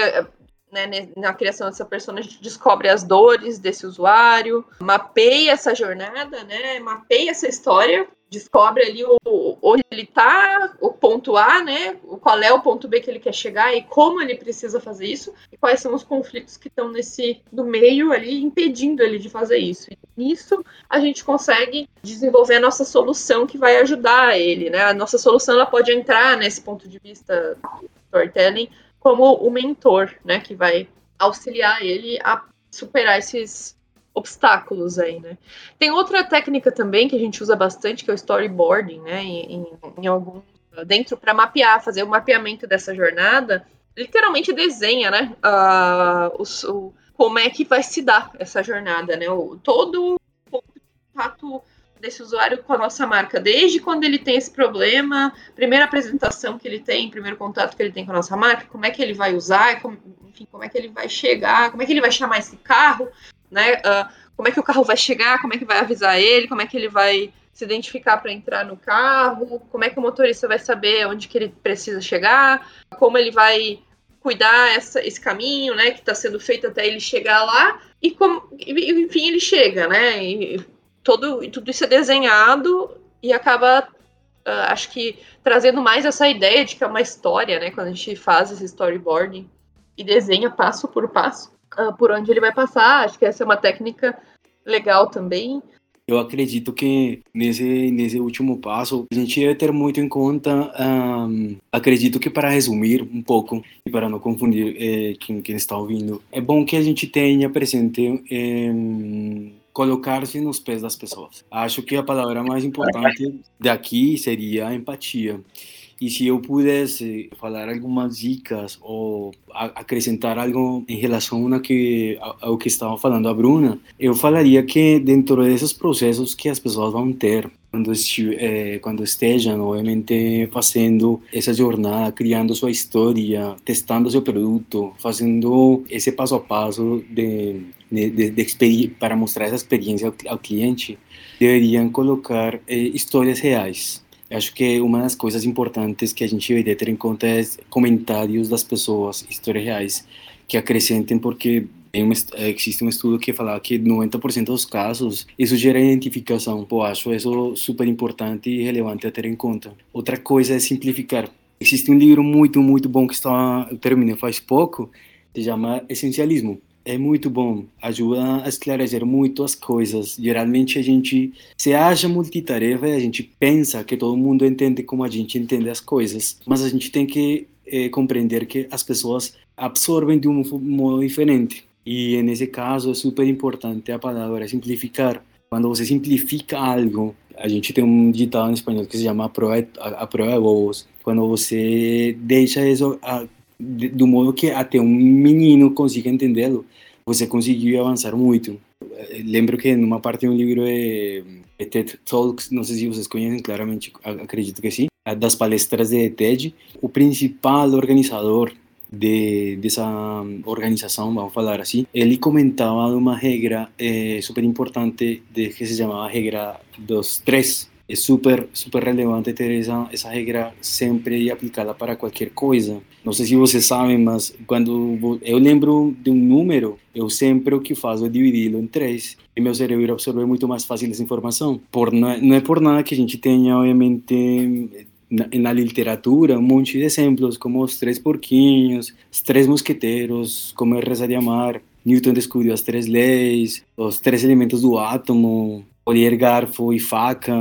né, na criação dessa persona, a gente descobre as dores desse usuário, mapeia essa jornada, né, mapeia essa história descobre ali o, onde ele está, o ponto A, né? Qual é o ponto B que ele quer chegar e como ele precisa fazer isso, e quais são os conflitos que estão nesse do meio ali impedindo ele de fazer isso. E nisso a gente consegue desenvolver a nossa solução que vai ajudar ele, né? A nossa solução ela pode entrar nesse ponto de vista do storytelling como o mentor, né? Que vai auxiliar ele a superar esses obstáculos aí, né? Tem outra técnica também que a gente usa bastante, que é o storyboarding, né? Em, em, algum dentro para mapear, fazer o mapeamento dessa jornada, literalmente desenha, né? Uh, o, o, como é que vai se dar essa jornada, né? O, todo o contato desse usuário com a nossa marca, desde quando ele tem esse problema, primeira apresentação que ele tem, primeiro contato que ele tem com a nossa marca, como é que ele vai usar, como, enfim, como é que ele vai chegar, como é que ele vai chamar esse carro, né? Uh, como é que o carro vai chegar, como é que vai avisar ele, como é que ele vai se identificar para entrar no carro, como é que o motorista vai saber onde que ele precisa chegar, como ele vai cuidar essa, esse caminho, né, que está sendo feito até ele chegar lá e como, enfim, ele chega, né? E todo tudo isso é desenhado e acaba uh, acho que trazendo mais essa ideia de que é uma história, né, quando a gente faz esse storyboarding e desenha passo por passo uh, por onde ele vai passar. Acho que essa é uma técnica legal também. Eu acredito que nesse, nesse último passo a gente deve ter muito em conta. Um, acredito que para resumir um pouco e para não confundir eh, quem, quem, está ouvindo, é bom que a gente tenha presente eh, colocar-se nos pés das pessoas. Acho que a palavra mais importante daqui seria empatia. E se eu pudesse falar algumas dicas ou acrescentar algo em relação a que, ao que estava falando a Bruna, eu falaria que dentro desses processos que as pessoas vão ter quando, eh, estejam, obviamente, fazendo essa jornada, criando sua história, testando seu produto, fazendo esse passo a passo de, de, de, para mostrar essa experiência ao cliente, deveriam colocar eh, histórias reais Acho que uma das coisas importantes que a gente deveria ter em conta é comentários das pessoas, histórias reais, que acrescentem, porque existe um estudo que fala que 90% dos casos isso gera identificação. Pô, acho isso super importante e relevante a ter em conta. Outra coisa é simplificar. Existe um livro muito, muito bom que está, eu terminei faz pouco, se chama Essencialismo é muito bom, ajuda a esclarecer muito as coisas. Geralmente a gente se acha multitarefa e a gente pensa que todo mundo entende como a gente entende as coisas, mas a gente tem que é, compreender que as pessoas absorvem de um modo diferente. E nesse caso é super importante a palavra simplificar. Quando você simplifica algo, a gente tem um ditado em espanhol que se chama a prova, a, prova de bobos. Quando você deixa isso a, de, do modo que até um menino consiga entendê-lo, você conseguiu avançar muito. Lembro que numa parte do livro é, é TED Talks, não sei se vocês conhecem, claramente acredito que sim, das palestras de TED, o principal organizador de, dessa organização, vamos falar assim, ele comentava uma regra é, super importante de, que se chamava regra dos três é super, super relevante ter essa regra sempre e aplicá-la para qualquer coisa. Não sei se vocês sabem, mas quando eu lembro de um número, eu sempre o que faço é dividi-lo em três e meu cérebro absorve muito mais fácil essa informação. Por, não, não é por nada que a gente tenha, obviamente, na, literatura um monte de exemplos, como os três porquinhos, os três mosqueteiros, como é Reza de Amar, Newton descobriu as três leis, os três elementos do átomo, colher garfo e faca,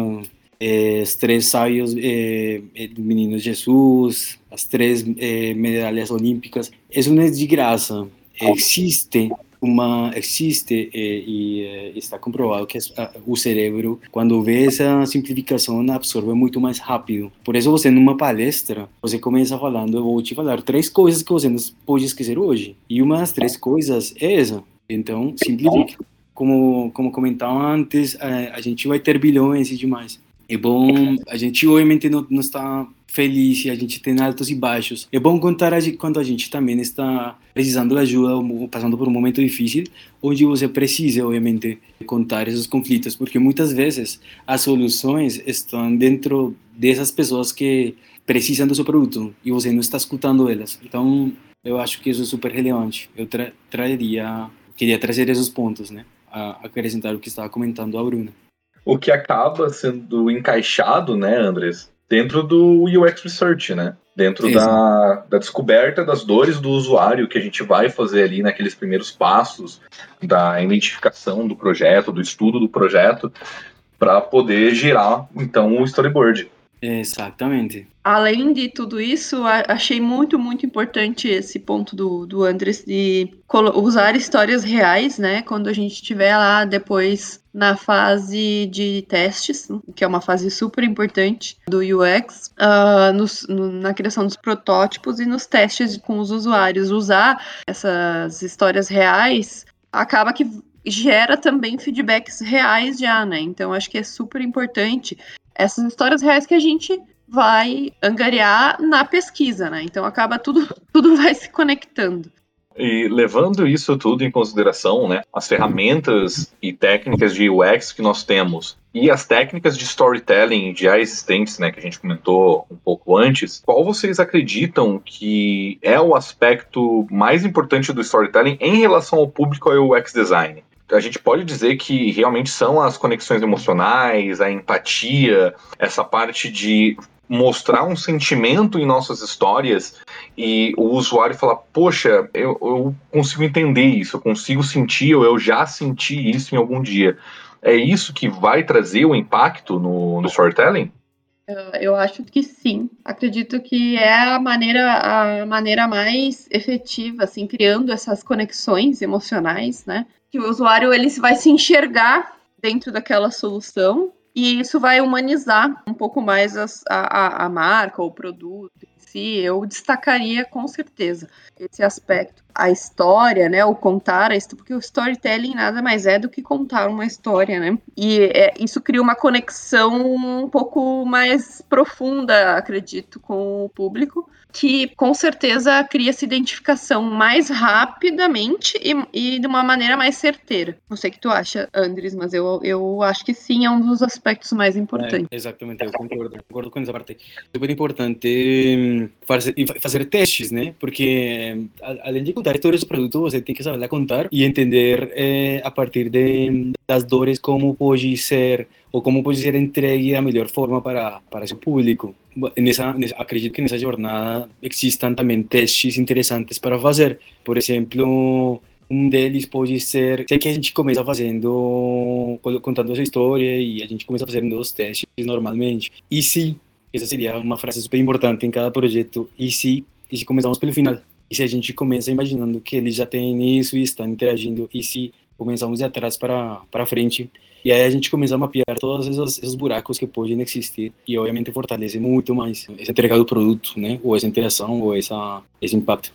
os três sábios é, do menino Jesus, as três é, medalhas olímpicas. Isso não é de graça. Existe uma existe e, está comprovado que o cérebro quando vê essa simplificação absorve muito mais rápido por isso você numa palestra você começa falando eu vou te falar três coisas que você não pode esquecer hoje e uma das três coisas é essa então simplifique como como comentava antes a gente vai ter bilhões e demais é bom, a gente obviamente não, não está feliz, a gente tem altos e baixos. É bom contar a, quando a gente também está precisando de ajuda ou passando por um momento difícil, onde você precisa, obviamente, contar esses conflitos, porque muitas vezes as soluções estão dentro dessas pessoas que precisam do seu produto e você não está escutando elas. Então, eu acho que isso é super relevante. Eu tra traria, queria trazer esses pontos, né, a acrescentar o que estava comentando a Bruna. O que acaba sendo encaixado, né, Andres, dentro do UX Research, né? Dentro da, da descoberta das dores do usuário que a gente vai fazer ali naqueles primeiros passos da identificação do projeto, do estudo do projeto, para poder gerar então o storyboard. Exatamente. Além de tudo isso, achei muito, muito importante esse ponto do, do Andres de usar histórias reais, né? Quando a gente estiver lá depois na fase de testes, que é uma fase super importante do UX, uh, nos, no, na criação dos protótipos e nos testes com os usuários. Usar essas histórias reais acaba que gera também feedbacks reais já, né? Então acho que é super importante essas histórias reais que a gente vai angariar na pesquisa, né? Então acaba tudo, tudo vai se conectando. E levando isso tudo em consideração, né, as ferramentas e técnicas de UX que nós temos e as técnicas de storytelling já existentes, né, que a gente comentou um pouco antes, qual vocês acreditam que é o aspecto mais importante do storytelling em relação ao público ao UX design? A gente pode dizer que realmente são as conexões emocionais, a empatia, essa parte de mostrar um sentimento em nossas histórias e o usuário falar, poxa, eu, eu consigo entender isso, eu consigo sentir, ou eu já senti isso em algum dia. É isso que vai trazer o impacto no, no storytelling? Eu acho que sim. Acredito que é a maneira, a maneira mais efetiva, assim, criando essas conexões emocionais, né? Que o usuário ele vai se enxergar dentro daquela solução e isso vai humanizar um pouco mais as, a, a marca ou o produto em si. Eu destacaria com certeza esse aspecto. A história, né? O contar a porque o storytelling nada mais é do que contar uma história, né? E é, isso cria uma conexão um pouco mais profunda, acredito, com o público que com certeza cria essa identificação mais rapidamente e, e, de uma maneira mais certeira. Não sei o que tu acha, Andres, mas eu, eu acho que sim, é um dos aspectos mais importantes. É, exatamente, eu concordo, concordo com essa parte. Super importante hum, fazer, fazer testes, né? Porque além de contar histórias do produto, você tem que saber contar e entender é, a partir de, das dores como pode ser ou como pode ser entregue da melhor forma para, para seu público. Nessa, nessa, acredito que nessa jornada existam também testes interessantes para fazer. Por exemplo, um deles pode ser, sei que a gente começa fazendo, contando essa história e a gente começa fazendo os testes normalmente. E se, essa seria uma frase super importante em cada projeto, e se, e se começamos pelo final? E se a gente começa imaginando que eles já têm isso e estão interagindo, e se começamos de atrás para, para frente, e aí a gente começa a mapear todos esses, esses, buracos que podem existir e obviamente fortalece muito mais essa entrega do produto, né? Ou essa interação, ou essa, esse impacto.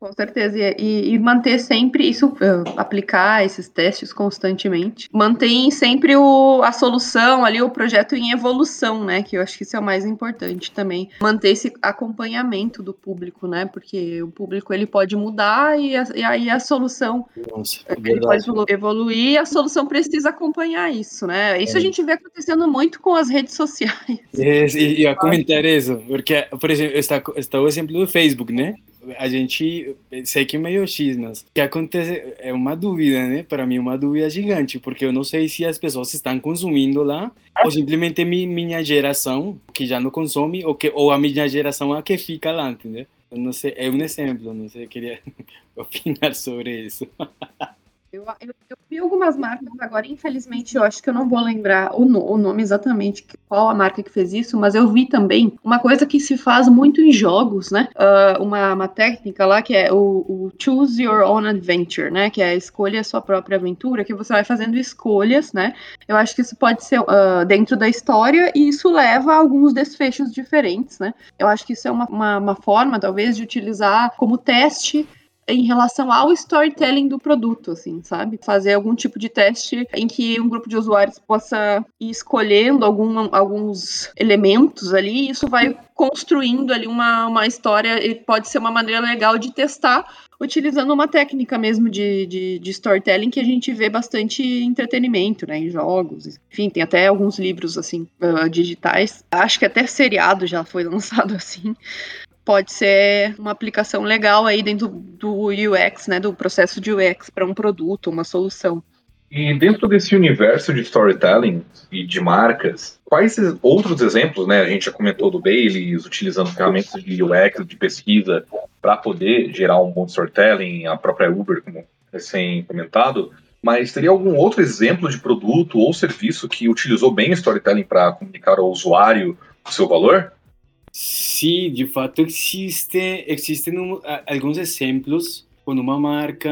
Com certeza, e, e, manter sempre isso, uh, aplicar esses testes constantemente. Mantém sempre o, a solução ali, o projeto em evolução, né? Que eu acho que isso é o mais importante também. Manter esse acompanhamento do público, né? Porque o público ele pode mudar e, a, e aí a solução Nossa, é ele pode evoluir e a solução precisa acompanhar isso, né? Isso é. a gente vê acontecendo muito com as redes sociais. É, e, e a comentar isso, porque, por exemplo, está, está o exemplo do Facebook, né? A gente sei que meio X, mas o que acontece é uma dúvida, né? Para mim, uma dúvida gigante, porque eu não sei se as pessoas estão consumindo lá ou simplesmente minha geração que já não consome ou que ou a minha geração é a que fica lá, entendeu? Eu não sei, é um exemplo, não sei, queria opinar sobre isso. Eu, eu, eu, vi algumas marcas agora, infelizmente, eu acho que eu não vou lembrar o, no, o, nome exatamente, qual a marca que fez isso, mas eu vi também uma coisa que se faz muito em jogos, né? Uh, uma, uma técnica lá que é o, o, Choose Your Own Adventure, né? Que é escolha a sua própria aventura, que você vai fazendo escolhas, né? Eu acho que isso pode ser uh, dentro da história e isso leva a alguns desfechos diferentes, né? Eu acho que isso é uma, uma, uma forma, talvez, de utilizar como teste em relação ao storytelling do produto, assim, sabe? Fazer algum tipo de teste em que um grupo de usuários possa ir escolhendo algum, alguns elementos ali, e isso vai construindo ali uma, uma história, e pode ser uma maneira legal de testar, utilizando uma técnica mesmo de, de, de storytelling que a gente vê bastante entretenimento, né, em jogos, enfim, tem até alguns livros, assim, uh, digitais, acho que até seriado já foi lançado assim, pode ser uma aplicação legal aí dentro do UX, né, do processo de UX para um produto, uma solução. E dentro desse universo de storytelling e de marcas, quais outros exemplos, né? A gente já comentou do Baileys, utilizando ferramentas de UX, de pesquisa, para poder gerar um bom storytelling, a própria Uber, como recém comentado. Mas teria algum outro exemplo de produto ou serviço que utilizou bem storytelling para comunicar ao usuário o seu valor? Sim, de fato existe, existem um, alguns exemplos com uma marca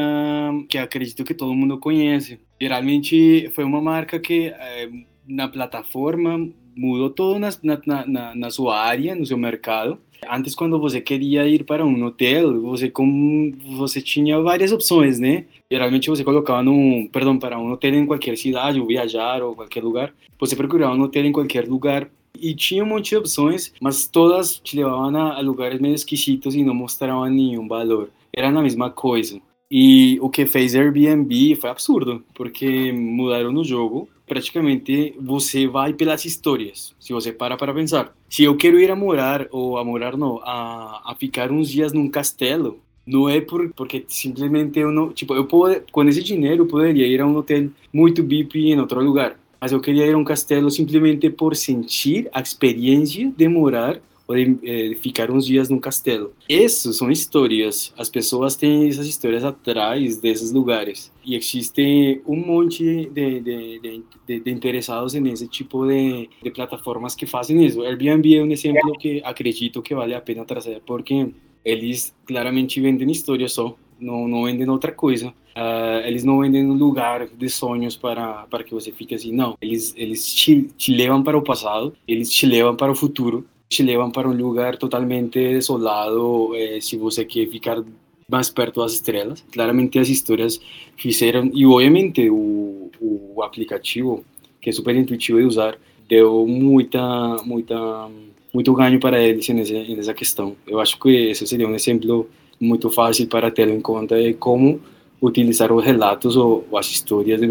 que acredito que todo mundo conhece. Geralmente foi uma marca que eh, na plataforma mudou todo na, na, na, na, sua área, no seu mercado. Antes, quando você queria ir para um hotel, você com você tinha várias opções, né? Geralmente você colocava num, perdão, para um hotel em qualquer cidade, ou viajar ou qualquer lugar. Você procurava um hotel em qualquer lugar e tinha um monte de opções, mas todas te levavam a, a lugares meio esquisitos e não mostravam nenhum valor era a mesma coisa. E o que fez Airbnb foi absurdo, porque mudaram no jogo. Praticamente você vai pelas histórias, se você para para pensar. Se eu quero ir a morar, ou a morar não, a, a ficar uns dias num castelo, não é por, porque simplesmente eu não. Tipo, eu pode, com esse dinheiro poderia ir a um hotel muito VIP em outro lugar. Mas eu queria ir a um castelo simplesmente por sentir a experiência de morar podem é, ficar uns dias num castelo. Essas são histórias. As pessoas têm essas histórias atrás desses lugares. E existe um monte de, de, de, de interessados nesse tipo de, de plataformas que fazem isso. Airbnb é um exemplo que acredito que vale a pena trazer, porque eles claramente vendem histórias só. Não, não vendem outra coisa. Uh, eles não vendem um lugar de sonhos para, para que você fique assim. Não, eles, eles te, te levam para o passado, eles te levam para o futuro te levam para um lugar totalmente desolado eh, se você quer ficar mais perto das estrelas. Claramente as histórias fizeram, e obviamente o, o aplicativo, que é super intuitivo de usar, deu muita, muita, muito ganho para eles nessa, nessa questão. Eu acho que esse seria um exemplo muito fácil para ter em conta de como utilizar os relatos ou, ou as histórias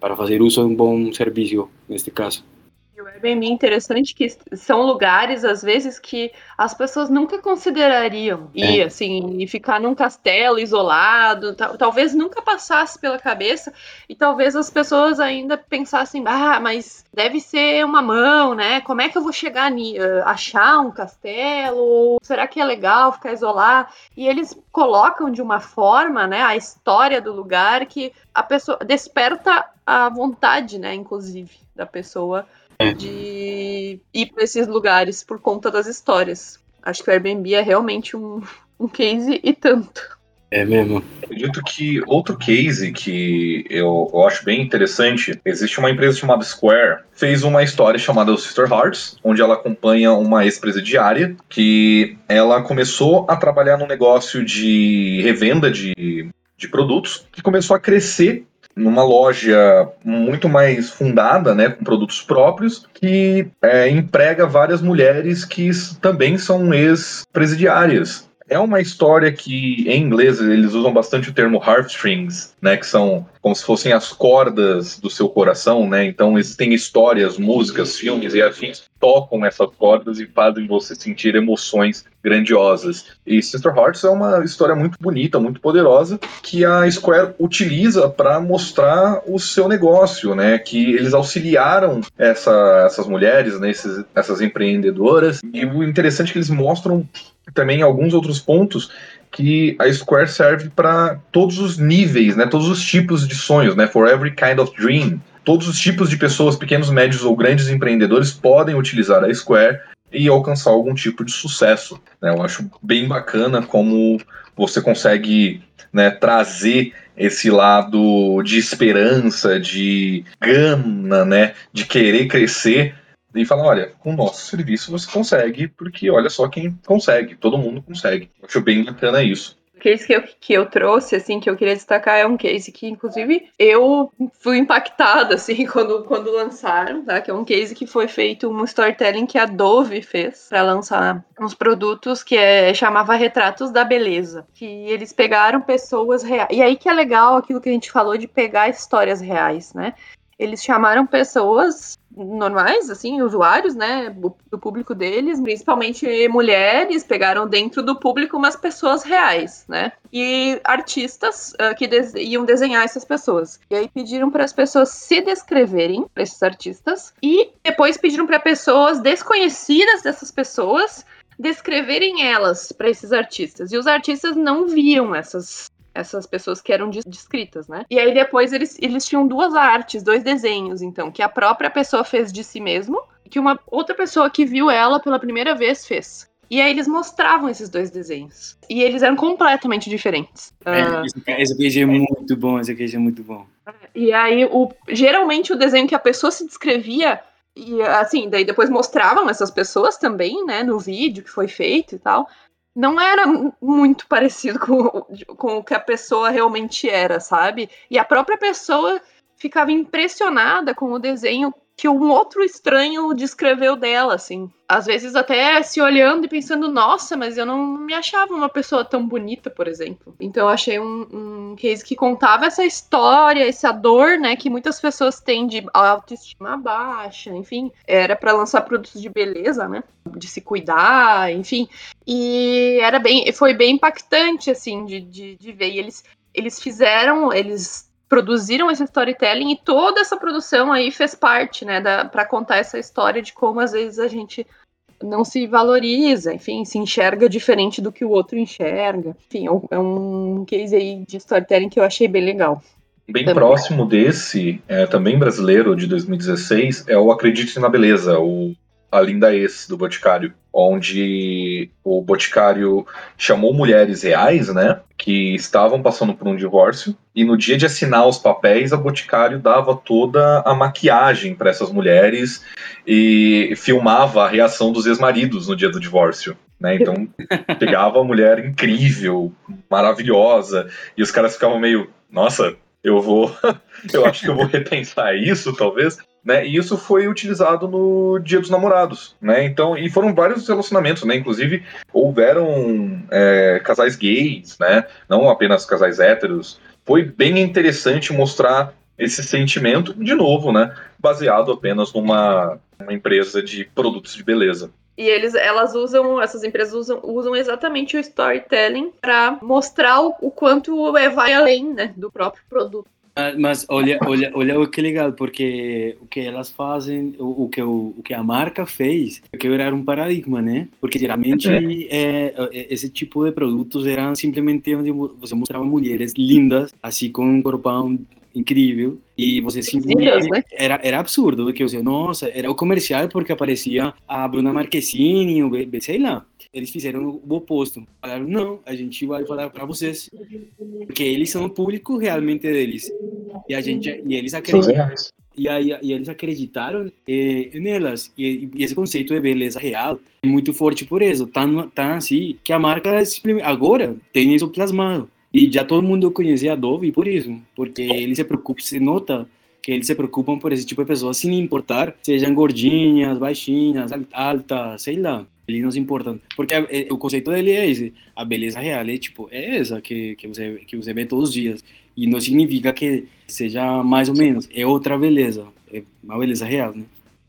para fazer uso de um bom serviço, neste caso. Airbnb interessante que são lugares, às vezes, que as pessoas nunca considerariam ir, é. assim, e ficar num castelo isolado, talvez nunca passasse pela cabeça, e talvez as pessoas ainda pensassem, ah, mas deve ser uma mão, né? Como é que eu vou chegar ni uh, achar um castelo? Ou será que é legal ficar isolado? E eles colocam de uma forma, né, a história do lugar que a pessoa desperta a vontade, né, inclusive, da pessoa é. de ir para esses lugares por conta das histórias. Acho que o Airbnb é realmente um, um case e tanto. É mesmo. Acredito que outro case que eu, eu, acho bem interessante, existe uma empresa chamada Square, fez uma história chamada Sister Hearts, onde ela acompanha uma ex-presidiária que ela começou a trabalhar no negócio de revenda de, de produtos, que começou a crescer numa loja muito mais fundada, né, com produtos próprios, que é, emprega várias mulheres que também são ex-presidiárias. É uma história que, em inglês, eles usam bastante o termo heartstrings, né, que são como se fossem as cordas do seu coração, né? Então existem histórias, músicas, filmes e afins tocam essas cordas e fazem você sentir emoções grandiosas. E Sister Hearts é uma história muito bonita, muito poderosa, que a Square utiliza para mostrar o seu negócio, né? Que eles auxiliaram essa, essas mulheres, né? Esses, essas empreendedoras. E o interessante é que eles mostram também alguns outros pontos que a Square serve para todos os níveis, né, todos os tipos de sonhos, né, for every kind of dream. Todos os tipos de pessoas, pequenos, médios ou grandes empreendedores podem utilizar a Square e alcançar algum tipo de sucesso. Né? Eu acho bem bacana como você consegue né, trazer esse lado de esperança, de gana, né, de querer crescer e falar, olha, com o nosso serviço você consegue, porque olha só quem consegue, todo mundo consegue. Acho bem bacana isso. O case que eu, que eu trouxe, assim, que eu queria destacar é um case que, inclusive, eu fui impactada, assim, quando, quando lançaram, tá? Que é um case que foi feito, um storytelling que a Dove fez para lançar uns produtos que é, chamava Retratos da Beleza. Que eles pegaram pessoas reais. E aí que é legal aquilo que a gente falou de pegar histórias reais, né? Eles chamaram pessoas normais, assim, usuários, né, do público deles, principalmente mulheres, pegaram dentro do público umas pessoas reais, né, e artistas uh, que iam desenhar essas pessoas. E aí pediram para as pessoas se descreverem para esses artistas e depois pediram para pessoas desconhecidas dessas pessoas descreverem elas para esses artistas. E os artistas não viam essas essas pessoas que eram descritas, né? E aí depois eles, eles tinham duas artes, dois desenhos, então, que a própria pessoa fez de si mesmo, que uma outra pessoa que viu ela pela primeira vez fez. E aí eles mostravam esses dois desenhos. E eles eram completamente diferentes. É, esse queijo é muito bom, esse queijo é muito bom. E aí, o, geralmente, o desenho que a pessoa se descrevia, e assim, daí depois mostravam essas pessoas também, né, no vídeo que foi feito e tal não era muito parecido com, com o que a pessoa realmente era, sabe? E a própria pessoa ficava impressionada com o desenho que um outro estranho descreveu dela, assim. Às vezes até se olhando e pensando, nossa, mas eu não me achava uma pessoa tão bonita, por exemplo. Então eu achei um, um case que contava essa história, essa dor, né, que muitas pessoas têm de autoestima baixa, enfim. Era para lançar produtos de beleza, né, de se cuidar, enfim. E era bem, foi bem impactante, assim, de, de, de ver. E eles, eles fizeram, eles produziram esse storytelling e toda essa produção aí fez parte, né, para contar essa história de como às vezes a gente não se valoriza, enfim, se enxerga diferente do que o outro enxerga. Enfim, é um é case aí de storytelling que eu achei bem legal. Bem também. próximo desse, é, também brasileiro, de 2016, é o Acredite na Beleza, o a Linda Ex, do Boticário, onde o Boticário chamou mulheres reais, né, que estavam passando por um divórcio, e no dia de assinar os papéis, a Boticário dava toda a maquiagem para essas mulheres e filmava a reação dos ex-maridos no dia do divórcio. Né? Então, pegava a mulher incrível, maravilhosa, e os caras ficavam meio, nossa, eu vou, eu acho que eu vou repensar isso, talvez. Né? E isso foi utilizado no Dia dos Namorados, né? Então, e foram vários relacionamentos, né? Inclusive houveram é, casais gays, né? Não apenas casais héteros. Foi bem interessante mostrar esse sentimento, de novo, né? Baseado apenas numa uma empresa de produtos de beleza. E eles, elas usam, essas empresas usam, usam exatamente o storytelling para mostrar o, o quanto é, vai além né, do próprio produto. Ah, mas olha, olha, olha o que legal, porque o que elas fazem, o, o, que, o, o que a marca fez, é quebrar um paradigma, né? Porque geralmente é, é, esse tipo de produtos eram simplesmente onde você mostrava mulheres lindas, assim com um corpão incrível, e você simplesmente... Né? Era, era absurdo, porque você, nossa, era o comercial porque aparecia a Bruna Marquezine, sei lá eles fizeram o oposto. Falaram, não, a gente vai falar para vocês. Porque eles são o público realmente deles. E, a gente, e eles acreditam. E, aí, e eles acreditaram eh, nelas. E, e, esse conceito de beleza real é muito forte por isso. Tão, tão assim que a marca agora tem isso plasmado. E já todo mundo conhece a Adobe por isso. Porque eles se preocupam, se nota que eles se preocupam por esse tipo de pessoas, sem importar sejam gordinhas, baixinhas, altas, sei lá. Eles não se importam. Porque é, o conceito dele é esse. A beleza real é, tipo, é essa que, que, você, que você vê todos os dias. E não significa que seja mais ou menos. É outra beleza. É uma beleza real, né?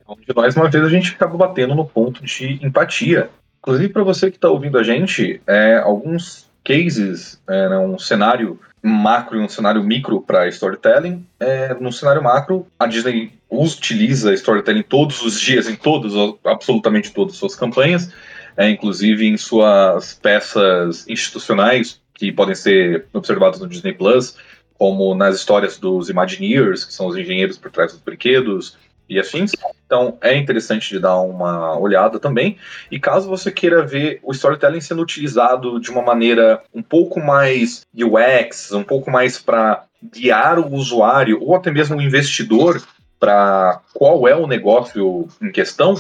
Onde mais uma vez a gente acaba batendo no ponto de empatia. Inclusive, para você que está ouvindo a gente, é, alguns cases, é, né, um cenário macro e um cenário micro para storytelling. É, no cenário macro, a Disney utiliza storytelling todos os dias, em todos, absolutamente todas as suas campanhas, é, inclusive em suas peças institucionais, que podem ser observadas no Disney Plus, como nas histórias dos Imagineers, que são os engenheiros por trás dos brinquedos, e afins. Então é interessante de dar uma olhada também. E caso você queira ver o storytelling sendo utilizado de uma maneira um pouco mais UX, um pouco mais para guiar o usuário ou até mesmo o investidor para qual é o negócio em questão,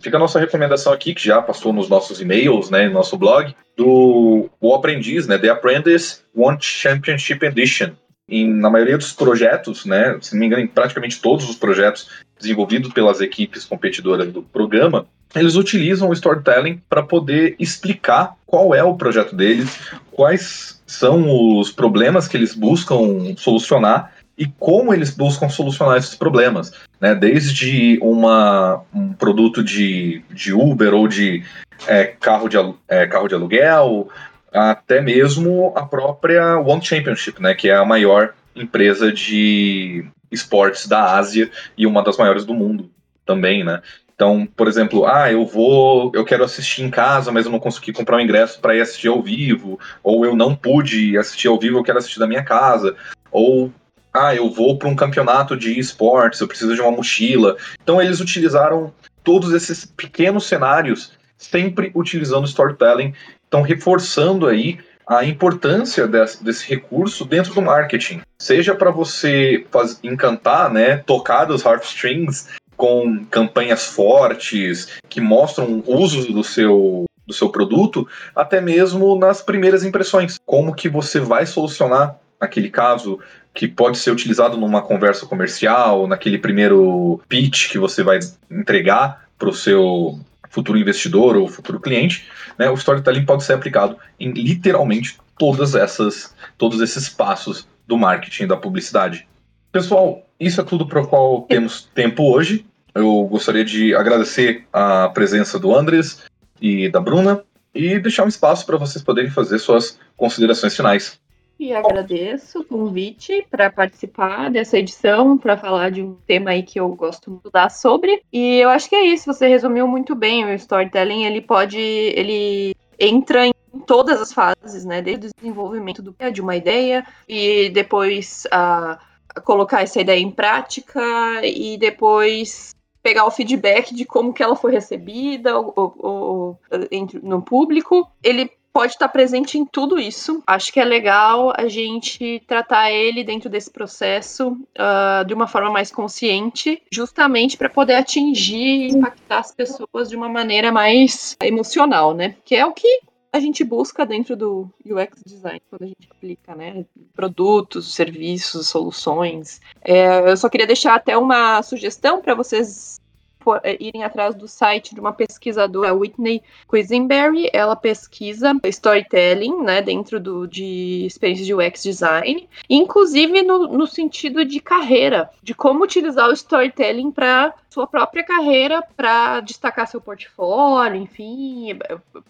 fica a nossa recomendação aqui, que já passou nos nossos e-mails, né, no nosso blog, do O Aprendiz, né, The Apprentice One Championship Edition. E na maioria dos projetos, né, se não me engano, em praticamente todos os projetos desenvolvidos pelas equipes competidoras do programa, eles utilizam o storytelling para poder explicar qual é o projeto deles, quais são os problemas que eles buscam solucionar e como eles buscam solucionar esses problemas, né? Desde uma, um produto de, de Uber ou de é, carro, de, é, carro de aluguel, até mesmo a própria One Championship, né? Que é a maior empresa de esportes da Ásia e uma das maiores do mundo também, né? Então, por exemplo, ah, eu vou, eu quero assistir em casa, mas eu não consegui comprar o um ingresso para ir assistir ao vivo, ou eu não pude assistir ao vivo, eu quero assistir da minha casa, ou ah, eu vou para um campeonato de esportes, eu preciso de uma mochila. Então, eles utilizaram todos esses pequenos cenários, sempre utilizando storytelling, então reforçando aí a importância desse, desse, recurso dentro do marketing. Seja para você faz, encantar, né, tocar os heartstrings com campanhas fortes que mostram usos do seu do seu produto, até mesmo nas primeiras impressões. Como que você vai solucionar aquele caso que pode ser utilizado numa conversa comercial, naquele primeiro pitch que você vai entregar para o seu futuro investidor ou futuro cliente, né, o storytelling pode ser aplicado em literalmente todas essas, todos esses passos do marketing da publicidade. Pessoal, isso é tudo para o qual temos tempo hoje. Eu gostaria de agradecer a presença do Andres e da Bruna e deixar um espaço para vocês poderem fazer suas considerações finais. E agradeço o convite para participar dessa edição, para falar de um tema aí que eu gosto muito dar sobre. E eu acho que é isso, você resumiu muito bem. O storytelling, ele pode, ele entra em todas as fases, né? Desde o desenvolvimento do, de uma ideia e depois a, colocar essa ideia em prática e depois pegar o feedback de como que ela foi recebida ou, ou, ou, no público. Ele pode estar presente em tudo isso. Acho que é legal a gente tratar ele dentro desse processo uh, de uma forma mais consciente, justamente para poder atingir e impactar as pessoas de uma maneira mais emocional, né? Que é o que a gente busca dentro do UX design quando a gente aplica, né? Produtos, serviços, soluções. É, eu só queria deixar até uma sugestão para vocês é, irem atrás do site de uma pesquisadora, Whitney Quisenberry. Ela pesquisa storytelling, né, dentro do, de experiências de UX design, inclusive no, no sentido de carreira, de como utilizar o storytelling para sua própria carreira para destacar seu portfólio, enfim,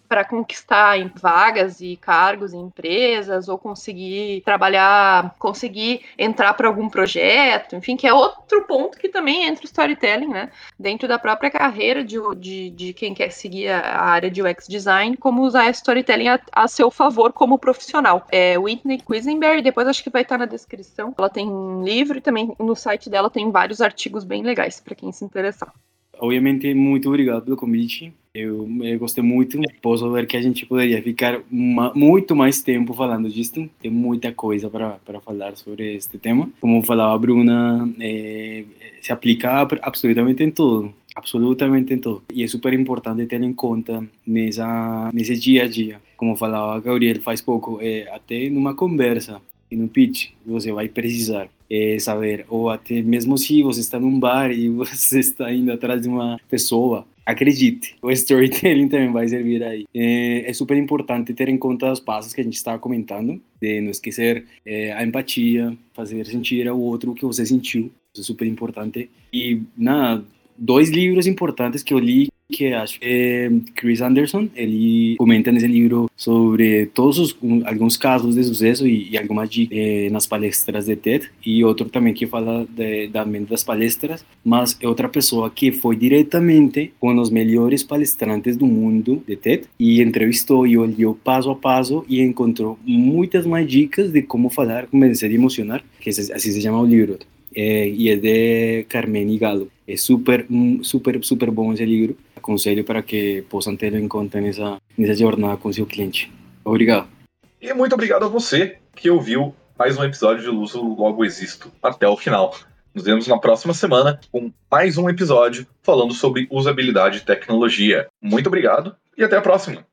para conquistar vagas e cargos em empresas ou conseguir trabalhar, conseguir entrar para algum projeto, enfim, que é outro ponto que também entra o storytelling, né? Dentro da própria carreira de, de, de quem quer seguir a área de UX design, como usar storytelling a, a seu favor como profissional. É Whitney Quisenberry, depois acho que vai estar na descrição. Ela tem livro e também no site dela tem vários artigos bem legais para quem se interessar. Obviamente, muito obrigado pelo convite. Eu, eu, gostei muito. Posso ver que a gente poderia ficar uma, muito mais tempo falando disso. Tem muita coisa para falar sobre este tema. Como falava a Bruna, é, se aplica absolutamente em tudo. Absolutamente em tudo. E é super importante ter em conta nessa, nesse dia a dia. Como falava Gabriel faz pouco, é, até numa conversa e no pitch você vai precisar é, saber, ou até mesmo se você está num bar e você está indo atrás de uma pessoa, acredite, o storytelling também vai servir aí. É, é, super importante ter em conta os passos que a gente está comentando, de não esquecer é, a empatia, fazer sentir ao outro o que você sentiu, isso é super importante. E, nada, dois livros importantes que eu li que acho que é Chris Anderson, ele comenta nesse livro sobre todos os, um, alguns casos de sucesso e, e algumas dicas eh, nas palestras de TED, e outro também que fala de, também das palestras, mas é outra pessoa que foi diretamente com os melhores palestrantes do mundo de TED e entrevistou e olhou passo a passo e encontrou muitas mais dicas de como falar, convencer e emocionar, que assim se chama o livro. E é de Carmen Galo. É super, super, super bom esse livro aconselho para que possam ter em conta nessa, nessa jornada com seu cliente. Obrigado. E muito obrigado a você que ouviu mais um episódio de Luz Logo Existo até o final. Nos vemos na próxima semana com mais um episódio falando sobre usabilidade e tecnologia. Muito obrigado e até a próxima!